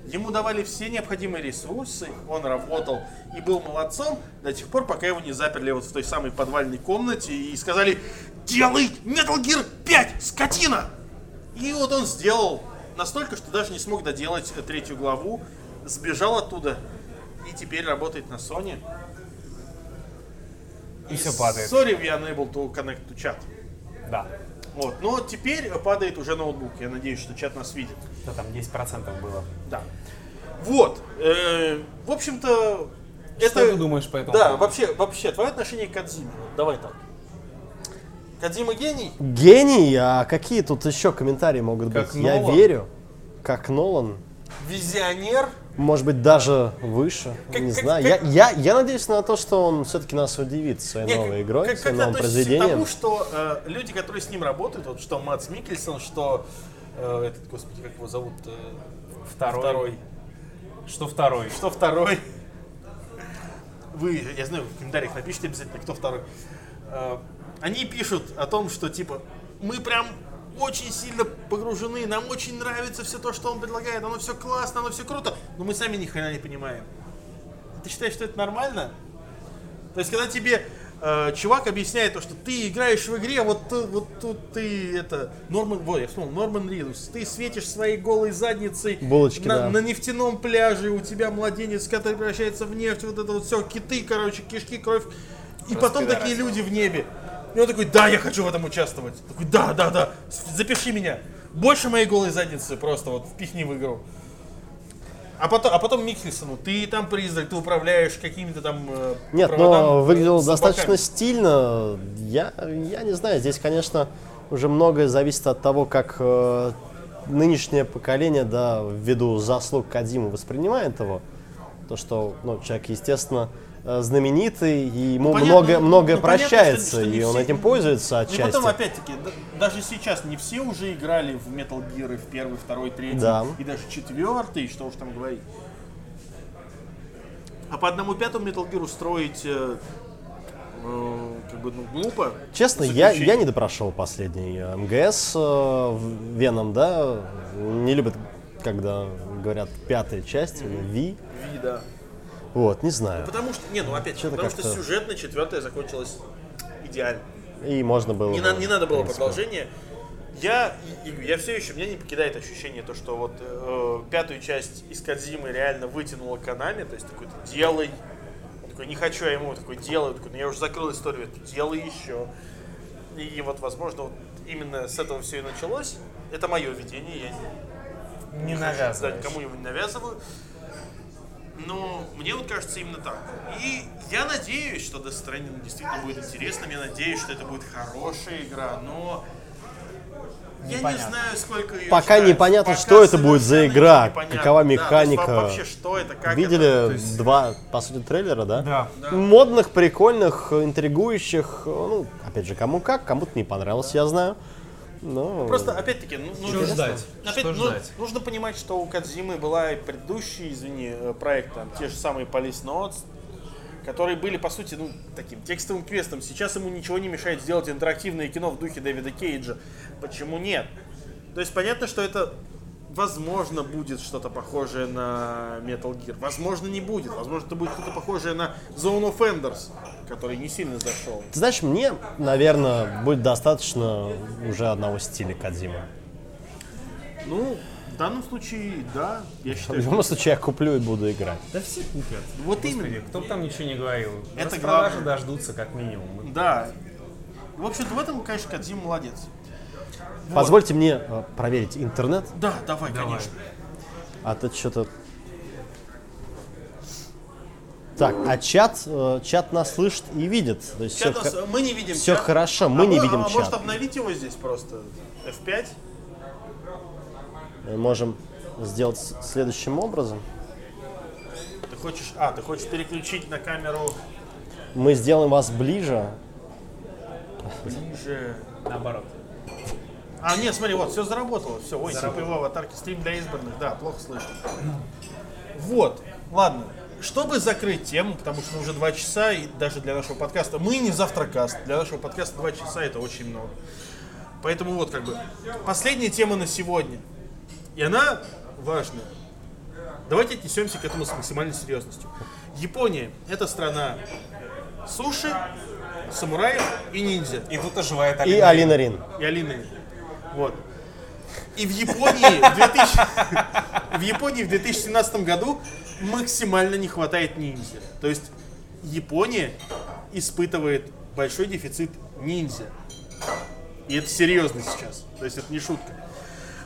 Ему давали все необходимые ресурсы, он работал и был молодцом до тех пор, пока его не заперли вот в той самой подвальной комнате и сказали «Делай Metal Gear 5, скотина!» И вот он сделал настолько, что даже не смог доделать третью главу, сбежал оттуда и теперь работает на Sony. И все падает. Sorry, we unable to connect to chat. Да. Вот. Но теперь падает уже ноутбук. Я надеюсь, что чат нас видит. Да, там 10% было. Да. Вот. Э, в общем-то, это... Что ты думаешь по этому Да, поводу? вообще, вообще, твое отношение к Кадзиме. Вот Давай так. Кадзима гений? Гений, а какие тут еще комментарии могут Как быть? Я Нолан? верю, как Нолан. Визионер? Может быть, даже выше. Как- не как- знаю. как- Я, я, я надеюсь на то, что он все-таки нас удивит своей Не, новой игрой, как, своим как новым к произведением. тому, что э, люди, которые с ним работают, вот что Матс Микельсон, что э, этот, господи, как его зовут? э, Второй. второй. Что второй? Что второй? Вы, я знаю, в комментариях напишите обязательно, кто второй. Э, Они пишут о том, что типа мы прям очень сильно погружены, нам очень нравится все то, что он предлагает, оно все классно, оно все круто, но мы сами ни хрена не понимаем. Ты считаешь, что это нормально? То есть, когда тебе э, чувак объясняет то, что ты играешь в игре, вот, вот тут ты это Норман, вот я вспомнил, Норман Ридус, ты светишь своей голой задницей Булочки, на, да. на нефтяном пляже, у тебя младенец, который превращается в нефть, вот это вот все, киты, короче, кишки, кровь. И потом пидорасы. такие люди в небе. И он такой, да, я хочу в этом участвовать. Такой, да, да, да, запиши меня. Больше моей голой задницы просто вот впихни в игру. А потом, а потом Микельсону, ты там призрак, ты управляешь какими-то там э, Нет, но э, выглядело достаточно стильно. Я, я не знаю, здесь, конечно, уже многое зависит от того, как э, нынешнее поколение, да, ввиду заслуг Кадиму воспринимает его. То, что ну, человек, естественно, знаменитый, и ему понятно, многое, ну, многое ну, понятно, прощается, что- что не и он все- этим пользуется Ну и отчасти. потом, опять-таки, да- даже сейчас не все уже играли в Metal Gear в первый, второй, третий, Да. и даже четвертый, что уж там говорить. А по одному пятому Metal Gear устроить э, э, как бы, ну, глупо. Честно, я, я не допрошел последний э, МГС э, в- Веном, да, не любят, когда говорят пятая часть, или Ви. Ви, да. Вот, не знаю. Потому что, не, ну опять, Что-то потому что сюжетно четвертая закончилась идеально. И можно было Не, бы, на- не надо было принципе. продолжения. Я, я все еще, меня не покидает ощущение, то, что вот э, пятую часть из Кадзимы реально вытянула Канами, то есть такой, «Ты делай, Он такой, не хочу, а ему такой, делаю, такой, ну я уже закрыл историю, делай еще. И вот, возможно, вот именно с этого все и началось. Это мое видение, я Не хочу, навязываешь. да, кому-нибудь навязываю. Мне вот кажется именно так. И я надеюсь, что Death Stranding действительно будет интересным. Я надеюсь, что это будет хорошая игра, но я не Непонятно. знаю, сколько ее Пока ждать. непонятно, Пока что это будет за игра, непонятно. какова Да, то есть механика. во- вообще, что это, как Видели это. То есть, два, по сути, трейлера, да? Да. Модных, прикольных, интригующих. Ну, опять же, кому как, кому-то не понравилось, я знаю. Но... Просто, опять-таки, ну, ну, Что ну, ждать? Опять, Что ну, ждать? нужно понимать, что у Кадзимы была и предыдущий, извини, э, проект, там, те же самые Police Notes, которые были, по сути, ну, таким текстовым квестом. Сейчас ему ничего не мешает сделать интерактивное кино в духе Дэвида Кейджа. Почему нет? То есть понятно, что это возможно будет что-то похожее на Metal Gear. Возможно, не будет. Возможно, это будет что-то похожее на Zone of Enders, который не сильно зашел. Ты знаешь, мне, наверное, будет достаточно уже одного стиля Кадзимы. Ну, в данном случае, да, я В считаю, что любом случае, я куплю и буду играть. Да все купят. Вот Господи, именно. кто бы там ничего не говорил. Это главное. дождутся как минимум. Да. В общем-то, в этом, конечно, Кадзим молодец. Вот. Позвольте мне э, проверить интернет, Да, давай, Давай. конечно. а то что-то... Так, а чат, э, чат нас слышит и видит. То есть Чат все, нас- мы не видим все чат. хорошо, мы А не вы- видим а чат. может обновить его здесь просто? F5? Мы можем сделать следующим образом. Ты хочешь... А, ты хочешь переключить на камеру Мы сделаем вас ближе. ближе... Наоборот. А, нет, смотри, вот, все заработало. Все, ой, Заработало. его аватарки, стрим для избранных. Да, плохо слышно. Вот, ладно. Чтобы закрыть тему, потому что уже два часа, и даже для нашего подкаста, мы не завтракаст, для нашего подкаста два часа это очень много. Поэтому вот как бы последняя тема на сегодня. И она важная. Давайте отнесемся к этому с максимальной серьезностью. Япония – это страна суши, самураев и ниндзя. И тут оживает И Алина Рин. И Алины. Вот. И в Японии в, 2000 *laughs* в Японии в 2017 году максимально не хватает ниндзя. То есть Япония испытывает большой дефицит ниндзя. И это серьезно сейчас. То есть это не шутка.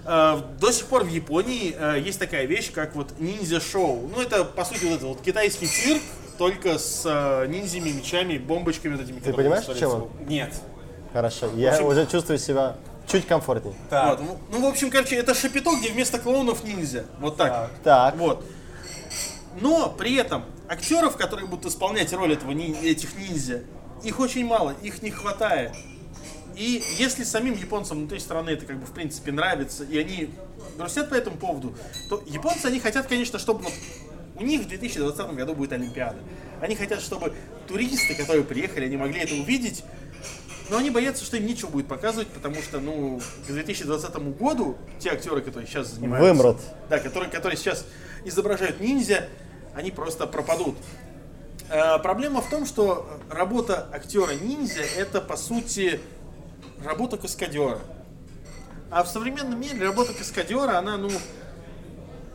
Э, До сих пор в Японии э, есть такая вещь, как вот ниндзя-шоу. Ну, это, по сути, вот это вот китайский цирк, только с э, ниндзями, мечами, бомбочками вот этими. Ты понимаешь, чем он? Нет. Хорошо, я общем- уже чувствую себя чуть комфортнее. Так. Вот, ну, ну, в общем, короче, это шапито, где вместо клоунов ниндзя. Вот так. Так. Вот. Но при этом актеров, которые будут исполнять роль этого, этих ниндзя, их очень мало, их не хватает. И если самим японцам внутри страны это как бы в принципе нравится, и они грустят по этому поводу, то японцы, они хотят, конечно, чтобы вот у них в 2020 году будет Олимпиада. Они хотят, чтобы туристы, которые приехали, они могли это увидеть, но они боятся, что им нечего будет показывать, потому что, ну, к 2020 году те актеры, которые сейчас занимаются... Вымрут. Да, которые, которые сейчас изображают ниндзя, они просто пропадут. Э, проблема в том, что работа актера ниндзя это по сути работа каскадера. А в современном мире работа каскадера, она, ну,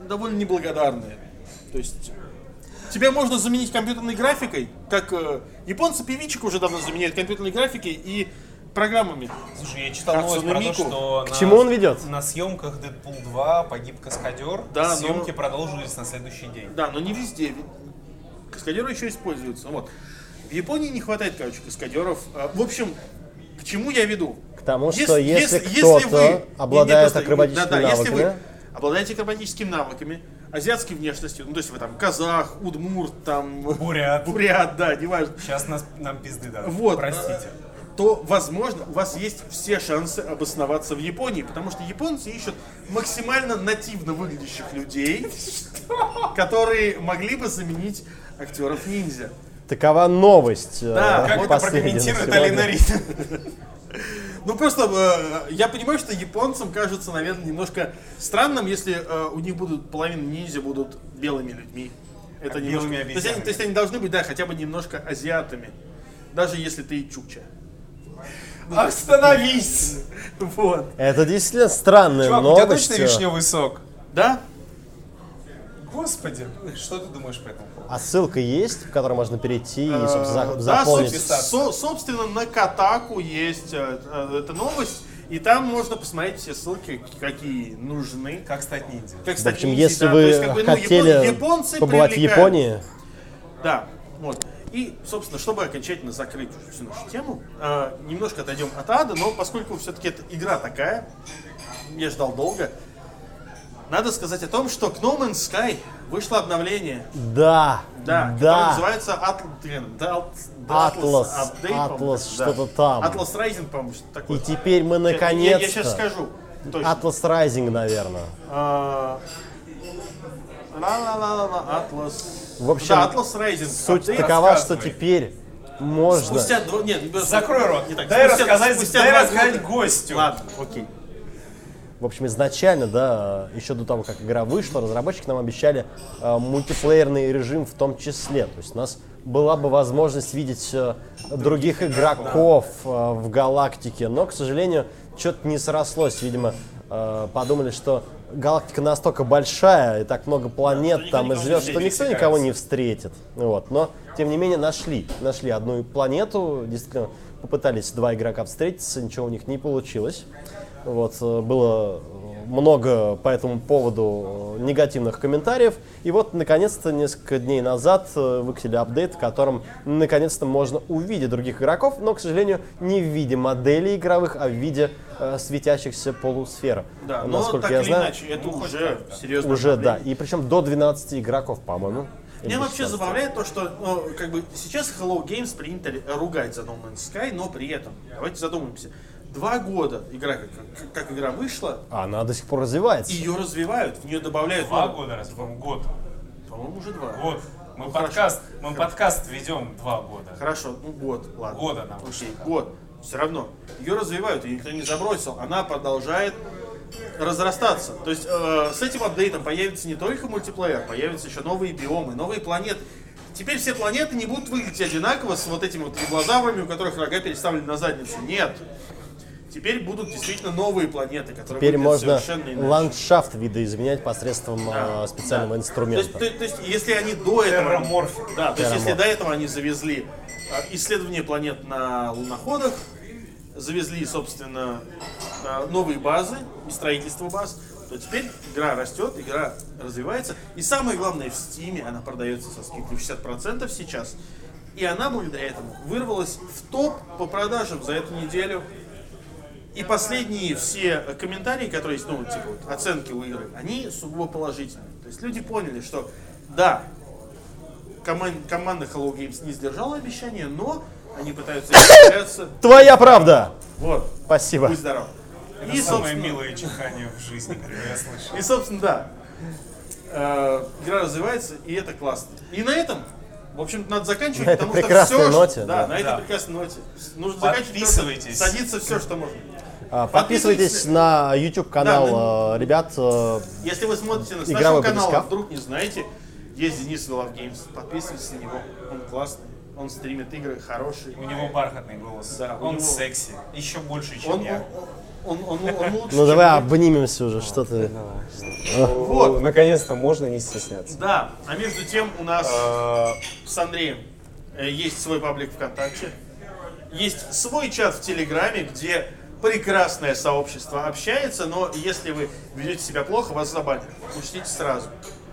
довольно неблагодарная. То есть тебя можно заменить компьютерной графикой, как э, японцы певичек уже давно заменяют компьютерной графикой и программами. Слушай, я читал Как новость про то, что К на- чему он ведет? На съемках Дэдпул 2 погиб каскадер. Да, но- Съемки продолжились на следующий день. Да, но не везде. ведь Каскадеры еще используются. Вот. В Японии не хватает, короче, каскадеров. А, В общем, к чему я веду? К тому, Если- что если, если- если кто-то вы- обладает акробатическими да, да, Если навыками, вы обладаете акробатическими навыками, азиатской внешностью, ну то есть вы там казах, удмурт, там... Бурят. Бурят, да, неважно. Сейчас нас, нам пизды дадут. Вот. Простите. то, возможно, у вас есть все шансы обосноваться в Японии, потому что японцы ищут максимально нативно выглядящих людей, *laughs* которые могли бы заменить актеров ниндзя. такова новость. э, Да, Как это прокомментирует. Алина Рит? *laughs* Ну просто э, я понимаю, что японцам кажется, наверное, немножко странным, если э, у них будут половина ниндзя будут белыми людьми. Это Как немножко- белыми то, есть они, то есть они должны быть, да, хотя бы немножко азиатами. Даже если ты чукча. Остановись! *laughs* Вот. Это действительно странная Чувак, у тебя точно вишневый сок? Да? Господи, что ты думаешь по этому поводу? А ссылка есть, в которой можно перейти и Э, собственно, за- да, заполнить? собственно, со- собственно, на Катаку есть э, э, эта новость, и там можно посмотреть все ссылки, какие нужны. Как стать ниндзя? Как В стать общем, ниндзя, если да, вы то есть, как бы, ну, хотели японцы побывать в привлекают. Японии, Да, вот. И, собственно, чтобы окончательно закрыть всю нашу тему, э, немножко отойдем от ада, но поскольку все-таки эта игра такая, я ждал долго, надо сказать о том, что к No Man's Sky вышло обновление, да, да, которое да, называется Atlas, да, да. что-то там. Atlas Rising, по-моему, что такое. И теперь мы Я- Я, я сейчас скажу. Точно. Atlas Rising, наверное. А, Ла-ла-ла-ла, Atlas. В общем, да, Atlas Rising. Суть Update. такова, что теперь можно... Спустя два... Нет, не Закрой рот. Не так. Дай Спустя- рассказать, спустя дай рассказать гостю. Ладно, окей. В общем, изначально, да, еще до того, как игра вышла, разработчики нам обещали э, мультиплеерный режим в том числе. То есть у нас была бы возможность видеть э, других игроков э, в галактике, но, к сожалению, что-то не срослось. Видимо, э, подумали, что галактика настолько большая и так много планет что там и звезд, что никто никого не встретит. Вот. Но, тем не менее, нашли. Нашли одну планету, действительно, попытались два игрока встретиться, ничего у них не получилось. Вот, э, было много по этому поводу э, негативных комментариев. И вот, наконец-то, несколько дней назад э, выкатили апдейт, в котором, наконец-то, можно увидеть других игроков, но, к сожалению, не в виде моделей игровых, а в виде э, светящихся полусфер. Да, но Насколько так я или знаю, иначе, это уже серьезно. уже, да. И причем до 12 игроков, по-моему. Меня вообще 16. забавляет то, что ну, как бы сейчас Hello Games принято ругать за No Man's Sky, но при этом, давайте задумаемся, два года игра, как, как- как игра вышла, А Она до сих пор развивается. ее развивают, в нее добавляют... Два ну, года, разве? По-моему, год. По-моему, уже два. Год. Мы Ну, подкаст, хорошо. мы подкаст ведем два года. Хорошо, ну год, ладно. Года нам Окей, год. Все равно. Ее развивают, ее никто не забросил. Она продолжает разрастаться. То есть э, с этим апдейтом появится не только мультиплеер, появятся еще новые биомы, новые планеты. Теперь все планеты не будут выглядеть одинаково с вот этими вот иглозаврами, у которых рога переставлены на задницу. Нет. Теперь будут действительно новые планеты, которые Теперь можно совершенно иначе. ландшафт видоизменять посредством Да, э, специального да. инструмента. То есть, то- то есть, если они до этого... Да, то есть, если до этого они завезли а, исследование планет на луноходах, завезли, собственно, а, новые базы и строительство баз, то теперь игра растет, игра развивается. И самое главное, в Steam она продается со скидкой в 60% сейчас. И она благодаря этому вырвалась в топ по продажам за эту неделю. И последние все комментарии, которые есть, ну, типа, вот, оценки у игры, они сугубо положительные. То есть люди поняли, что да, коман- команда Hello Games не сдержала обещания, но они пытаются *coughs* исправляться. Твоя правда! Вот, Спасибо. будь здоров. Это И, самое собственно, милое чихание в жизни, которое я слышал. и, собственно, да. Э, Игра развивается, и это классно. И на этом, в общем надо заканчивать, На потому прекрасной что все, ноте, да, да. на этой Да. прекрасной ноте. Нужно заканчивать. Садится все, что можно. А, Подписывайтесь на YouTube канал Да, э, ребят. э, Если вы смотрите на Игровой нашего канала, батискаф. вдруг не знаете, есть Денис Love Games, подписывайтесь на него, он классный, он стримит игры хорошие. У него бархатный голос. Да, он него- секси. Еще больше, чем Он, я. он, он, он, он лучше, Ну давай обнимемся уже, что ты. Вот. Наконец-то можно не стесняться. Да, а между тем у нас Э, с Андреем есть свой паблик ВКонтакте, есть свой чат в Телеграме, где прекрасное сообщество общается, но если вы ведете себя плохо, вас забанят. Учтите сразу.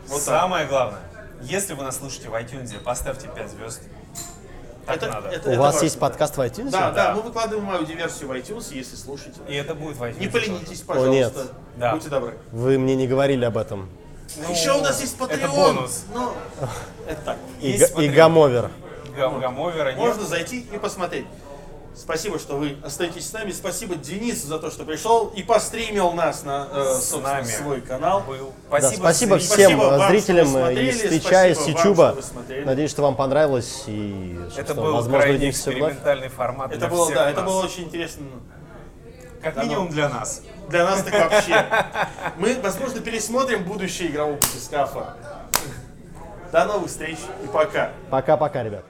Вот так. Самое главное, если вы нас слушаете в iTunes, поставьте 5 звезд. Так Это- надо. это- У вас важно, есть да. подкаст в iTunes? Да, да, Да. мы выкладываем аудиоверсию в iTunes, если слушаете. И это будет в iTunes. Не поленитесь, нет. пожалуйста. Да. Будьте добры. Вы мне не говорили об этом. Ну, Еще у нас есть Patreon. Это бонус. но это так. И, и гамовер. Гам- Гамовера нет. Можно зайти и посмотреть. Спасибо, что вы остаетесь с нами. Спасибо Денису за то, что пришел и постримил нас на э, С нами свой канал. был. Да, Спасибо, спасибо зрителям. всем Спасибо вам, э, зрителям э, смотрели, из Твича, из спасибо Ютуба. Надеюсь, что вам понравилось и что, Это был возможно, экспериментальный формат Это для было, всех да, это нас. было очень интересно. Как минимум для нас. Для нас так вообще. *laughs* Мы, возможно, пересмотрим будущее игрового батискафа. До новых встреч и пока. Пока-пока, ребят.